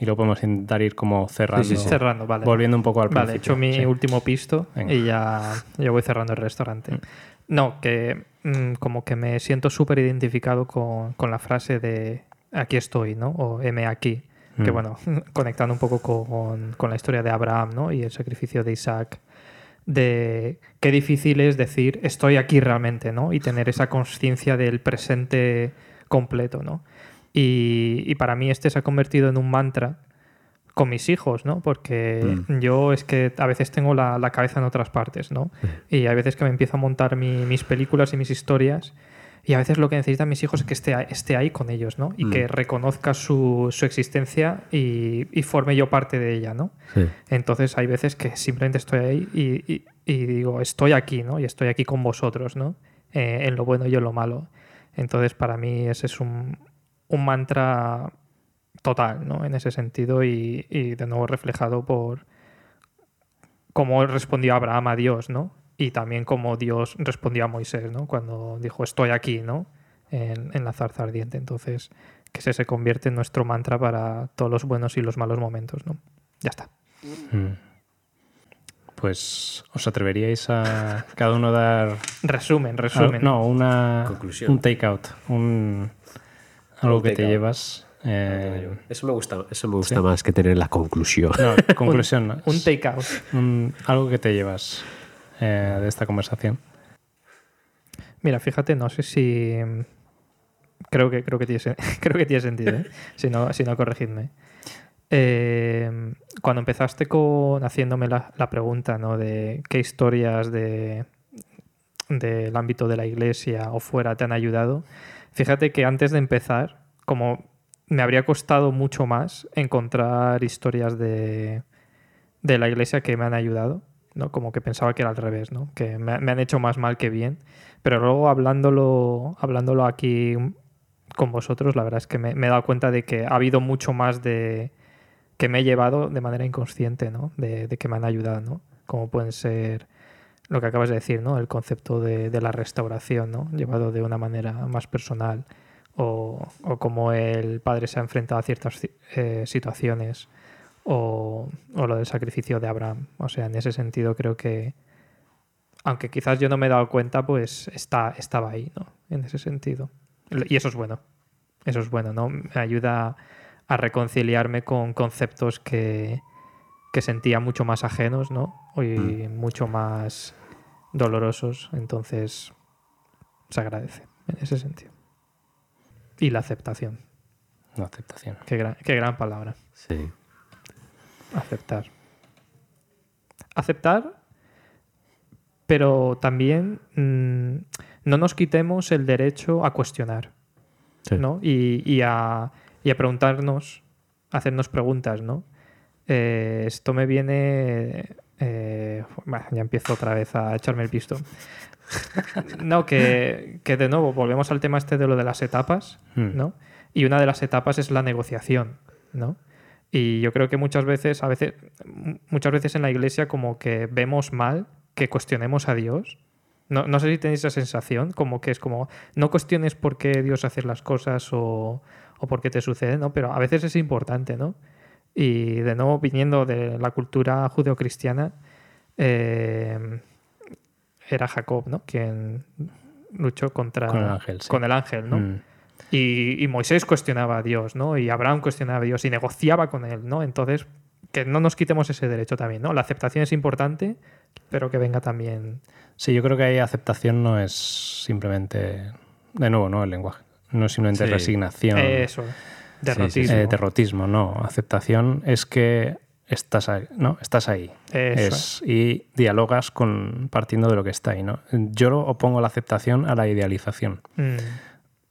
Y luego podemos intentar ir como cerrando. Sí, sí, sí. Cerrando, vale. Volviendo un poco al Vale, he principio. hecho mi último pisto Venga. y ya yo voy cerrando el restaurante. Mm. No, que mm, como que me siento súper identificado con, con la frase de aquí estoy, ¿no? O M aquí. Que Mm. bueno, conectando un poco con, con la historia de Abraham, ¿no? Y el sacrificio de Isaac. De qué difícil es decir estoy aquí realmente, ¿no? Y tener esa conciencia del presente completo, ¿no? Y, y para mí este se ha convertido en un mantra con mis hijos, ¿no? Porque yo es que a veces tengo la, la cabeza en otras partes, ¿no? Y hay veces que me empiezo a montar mi- mis películas y mis historias y a veces lo que necesitan mis hijos es que esté, ahí- esté ahí con ellos, ¿no? Y Mm. que reconozca su, su existencia y, y forme yo parte de ella, ¿no? sí. Entonces hay veces que simplemente estoy ahí y, y- y digo, estoy aquí, ¿no? Y estoy aquí con vosotros, ¿no? Eh, en lo bueno y en lo malo. Entonces para mí ese es un, un mantra total, ¿no? En ese sentido y, y de nuevo reflejado por cómo respondió Abraham a Dios, ¿no? Y también cómo Dios respondió a Moisés, ¿no? Cuando dijo, estoy aquí, ¿no? En, en la zarza ardiente. Entonces, que ese se convierte en nuestro mantra para todos los buenos y los malos momentos, ¿no? Ya está. Mm. Pues os atreveríais a cada uno dar Resumen, resumen. Ah, no, una Conclusión. un take out, un algo Un que take te out. llevas. eh, Eso me gusta, eso me gusta más que tener la conclusión. no, conclusión, no, Un take out. un- algo que te llevas eh, de esta conversación. Mira, fíjate, no sé si. Creo que, creo que, tiene, creo que tiene sentido, ¿eh? si, no, si no, corregidme. Eh, cuando empezaste con haciéndome la, la pregunta ¿no? de qué historias de, del ámbito de la iglesia o fuera te han ayudado, fíjate que antes de empezar, como me habría costado mucho más encontrar historias de, de la iglesia que me han ayudado, ¿no? Como que pensaba que era al revés, ¿no? Que me, han hecho más mal que bien. Pero luego hablándolo, hablándolo aquí con vosotros, la verdad es que me, he dado cuenta de que ha habido mucho más de que me he llevado de manera inconsciente, ¿no? De, que me han ayudado, ¿no? Como pueden ser lo que acabas de decir, ¿no? El concepto de, la restauración, ¿no? Llevado de una manera más personal. O, o cómo el padre se ha enfrentado a ciertas eh, situaciones. O, o lo del sacrificio de Abraham. O sea, en ese sentido creo que, aunque quizás yo no me he dado cuenta, pues está, estaba ahí, ¿no? En ese sentido. Y eso es bueno. Eso es bueno, ¿no? Me ayuda a reconciliarme con conceptos que, que sentía mucho más ajenos, ¿no? Y mucho más dolorosos. Entonces, se agradece en ese sentido. Y la aceptación. No aceptación. Qué gran, qué gran palabra. Sí. Aceptar. Aceptar, pero también mm, no nos quitemos el derecho a cuestionar, Sí. ¿no? Y, y a, y a preguntarnos, a hacernos preguntas, ¿no? Eh, esto me viene... eh, ya empiezo otra vez a echarme el pisto. No, que, que de nuevo volvemos al tema este de lo de las etapas, Mm. ¿no? Y una de las etapas es la negociación, ¿no? Y yo creo que muchas veces, a veces, muchas veces en la iglesia como que vemos mal que cuestionemos a Dios. No, no sé si tenéis esa sensación, como que es como, no cuestiones por qué Dios hace las cosas o, o por qué te sucede, ¿no? Pero a veces es importante, ¿no? Y de nuevo, viniendo de la cultura judeocristiana, eh, era Jacob, ¿no? Quien luchó contra... Con el ángel, sí. Con el ángel, ¿no? Mm. Y, y Moisés cuestionaba a Dios, ¿no? Y Abraham cuestionaba a Dios y negociaba con él, ¿no? Entonces, que no nos quitemos ese derecho también, ¿no? La aceptación es importante, pero que venga también... Sí, yo creo que ahí aceptación no es simplemente, de nuevo, ¿no? El lenguaje. No es simplemente Sí. resignación. Eso, derrotismo. Eh, derrotismo, no. Aceptación es que estás ahí, ¿no? Estás ahí. Eso Es- y dialogas con, partiendo de lo que está ahí, ¿no? Yo opongo la aceptación a la idealización. Mm,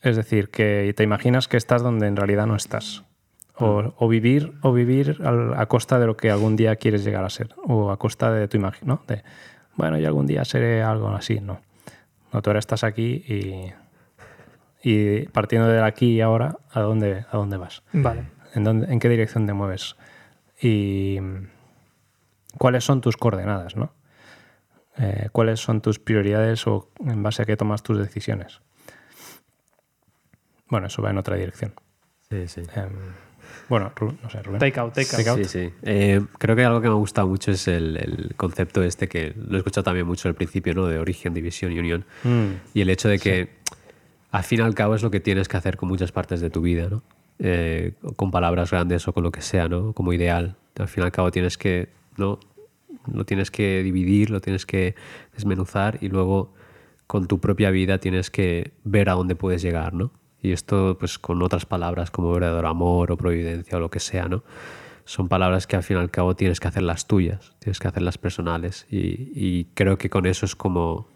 Es decir, que te imaginas que estás donde en realidad no estás. O, o vivir, o vivir al- a costa de lo que algún día quieres llegar a ser. O a costa de tu imagen, ¿no? De, bueno, yo algún día seré algo así, no. No, tú ahora estás aquí y, y partiendo de aquí y ahora, ¿a dónde, a dónde vas? vale. ¿En, dónde- ¿En qué dirección te mueves? Y cuáles son tus coordenadas, ¿no? Eh, ¿Cuáles son tus prioridades o en base a qué tomas tus decisiones? Bueno, eso va en otra dirección. Sí, sí. Em, bueno, no sé, Rubén. Take out, take out. Take out. Sí, sí. Eh, creo que algo que me ha gustado mucho es el, el concepto este que lo he escuchado también mucho al principio, ¿no? De origen, división y unión. Mm, Y el hecho de que al fin y al cabo es lo que tienes que hacer con muchas partes de tu vida, ¿no? Eh, con palabras grandes o con lo que sea, ¿no? Como ideal. Al fin y al cabo tienes que, ¿no? Lo tienes que dividir, lo tienes que desmenuzar y luego con tu propia vida tienes que ver a dónde puedes llegar, ¿no? Y esto, pues con otras palabras como verdadero amor o providencia o lo que sea, ¿no? Son palabras que al fin y al cabo tienes que hacerlas tuyas, tienes que hacerlas personales y, y creo que con eso es como,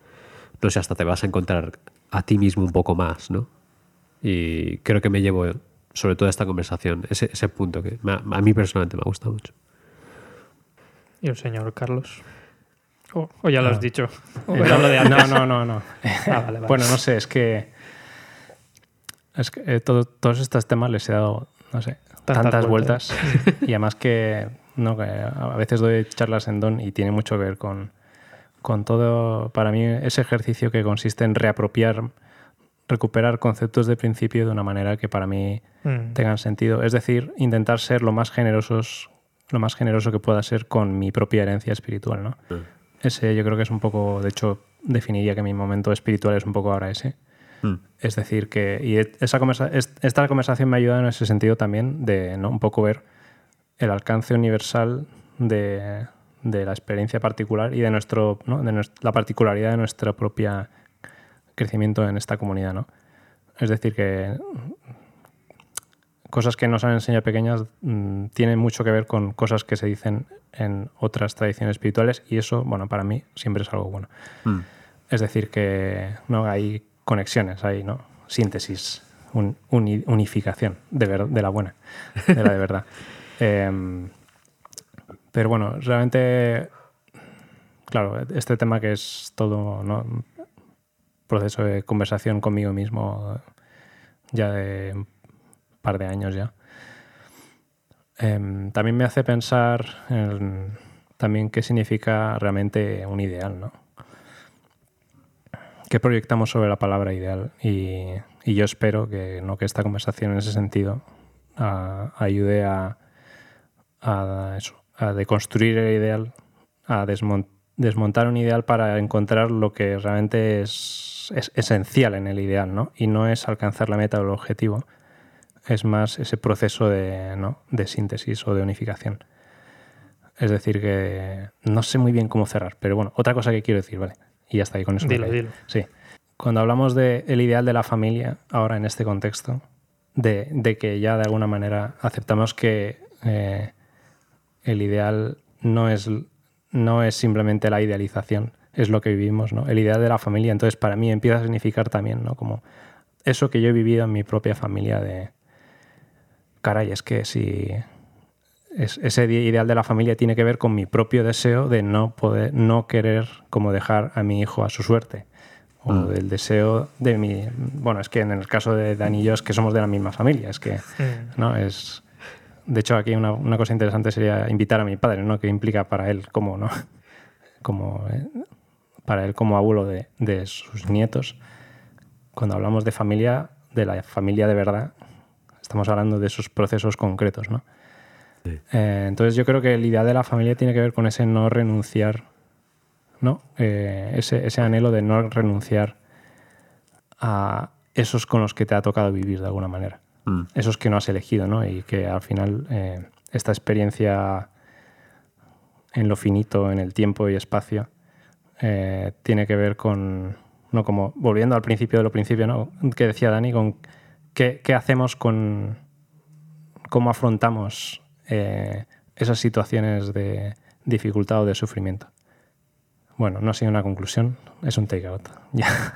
no sé, hasta te vas a encontrar a ti mismo un poco más, ¿no? Y creo que me llevo, sobre todo esta conversación, ese, ese punto que me a mí personalmente me ha gustado mucho. Y el señor Carlos. O o ya lo has Ah. dicho. O Eh, era lo de antes. no, no, no, no. Ah, vale, vale. Bueno, no sé, es que. Es que eh, todo- todos estos temas les he dado, no sé, Tantas tantas, vueltas. vueltas. y además que, no, que a veces doy charlas en Don y tiene mucho que ver con, con todo, para mí, ese ejercicio que consiste en reapropiar, recuperar conceptos de principio de una manera que para mí Mm, tengan sentido. Es decir, intentar ser lo más generosos, lo más generoso que pueda ser con mi propia herencia espiritual, ¿no? Ese yo creo que es un poco, de hecho, definiría que mi momento espiritual es un poco ahora ese. Mm. Es decir, que y esa conversa- es- esta conversación me ayuda en ese sentido también de ¿no? un poco ver el alcance universal de, de la experiencia particular y de, nuestro, ¿no? de nues- la particularidad de nuestro propio crecimiento en esta comunidad. ¿no? Es decir, que cosas que nos han enseñado pequeñas mm, tienen mucho que ver con cosas que se dicen en otras tradiciones espirituales y eso, bueno, para mí siempre es algo bueno. Mm. Es decir, que no hay conexiones, hay ¿no? síntesis, un- uni- unificación de, ver- de la buena, de la de verdad. Em, pero bueno, realmente, claro, este tema que es todo ¿no? proceso de conversación conmigo mismo ya de un par de años ya. Em, también me hace pensar en también qué significa realmente un ideal, ¿no? ¿Qué proyectamos sobre la palabra ideal? Y, yo espero que, ¿no? que esta conversación en ese sentido ayude a, a, eso, a deconstruir el ideal, a desmon- desmontar un ideal para encontrar lo que realmente es, es esencial en el ideal, ¿no? Y no es alcanzar la meta o el objetivo, es más ese proceso de, ¿no? de síntesis o de unificación. Es decir, que no sé muy bien cómo cerrar, pero bueno, otra cosa que quiero decir, ¿vale? Y ya está ahí con eso. Dilo, dilo. Sí. Cuando hablamos del ideal de la familia, ahora en este contexto, de, de que ya de alguna manera aceptamos que eh, el ideal no es, no es simplemente la idealización, es lo que vivimos, ¿no? El ideal de la familia, entonces para mí empieza a significar también, ¿no? Como eso que yo he vivido en mi propia familia de, caray, es que si es- ese ideal de la familia tiene que ver con mi propio deseo de no poder, no querer como dejar a mi hijo a su suerte o Mm. del deseo de mi... Bueno, es que en el caso de Dani y yo es que somos de la misma familia, es que, Mm. ¿no? Es... De hecho, aquí una, una cosa interesante sería invitar a mi padre, ¿no? Que implica para él como, ¿no? Como, eh, para él como abuelo de, de sus nietos. Cuando hablamos de familia, de la familia de verdad, estamos hablando de esos procesos concretos, ¿no? Sí. Eh, entonces yo creo que la idea de la familia tiene que ver con ese no renunciar, ¿no? Eh, ese, ese anhelo de no renunciar a esos con los que te ha tocado vivir de alguna manera Mm. esos que no has elegido, ¿no? Y que al final eh, esta experiencia en lo finito, en el tiempo y espacio, tiene que ver con, no como, volviendo al principio de lo principio, ¿no? Que decía Dani, con qué, qué hacemos con, cómo afrontamos eh, esas situaciones de dificultad o de sufrimiento. Bueno, no ha sido una conclusión, es un take-out. Ya.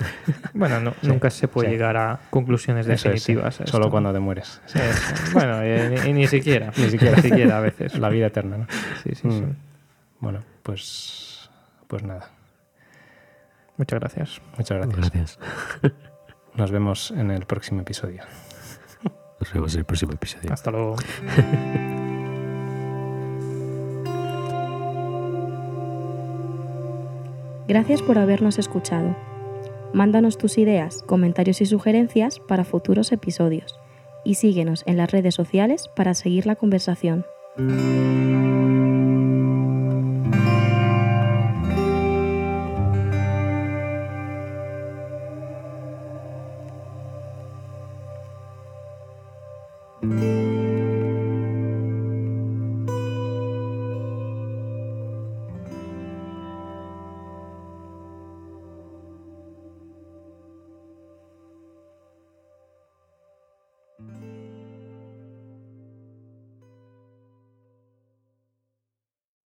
Bueno, no- nunca se puede sí. llegar a conclusiones es, definitivas. solo cuando te mueres. Bueno, ni siquiera. Ni siquiera. Ni siquiera a veces. La vida eterna, ¿no? Sí, sí, sí. Mm. Bueno, pues, pues nada. Muchas gracias. Muchas gracias. Gracias. Nos vemos en el próximo episodio. Nos vemos en el próximo episodio. Hasta luego. Gracias por habernos escuchado. Mándanos tus ideas, comentarios y sugerencias para futuros episodios y síguenos en las redes sociales para seguir la conversación.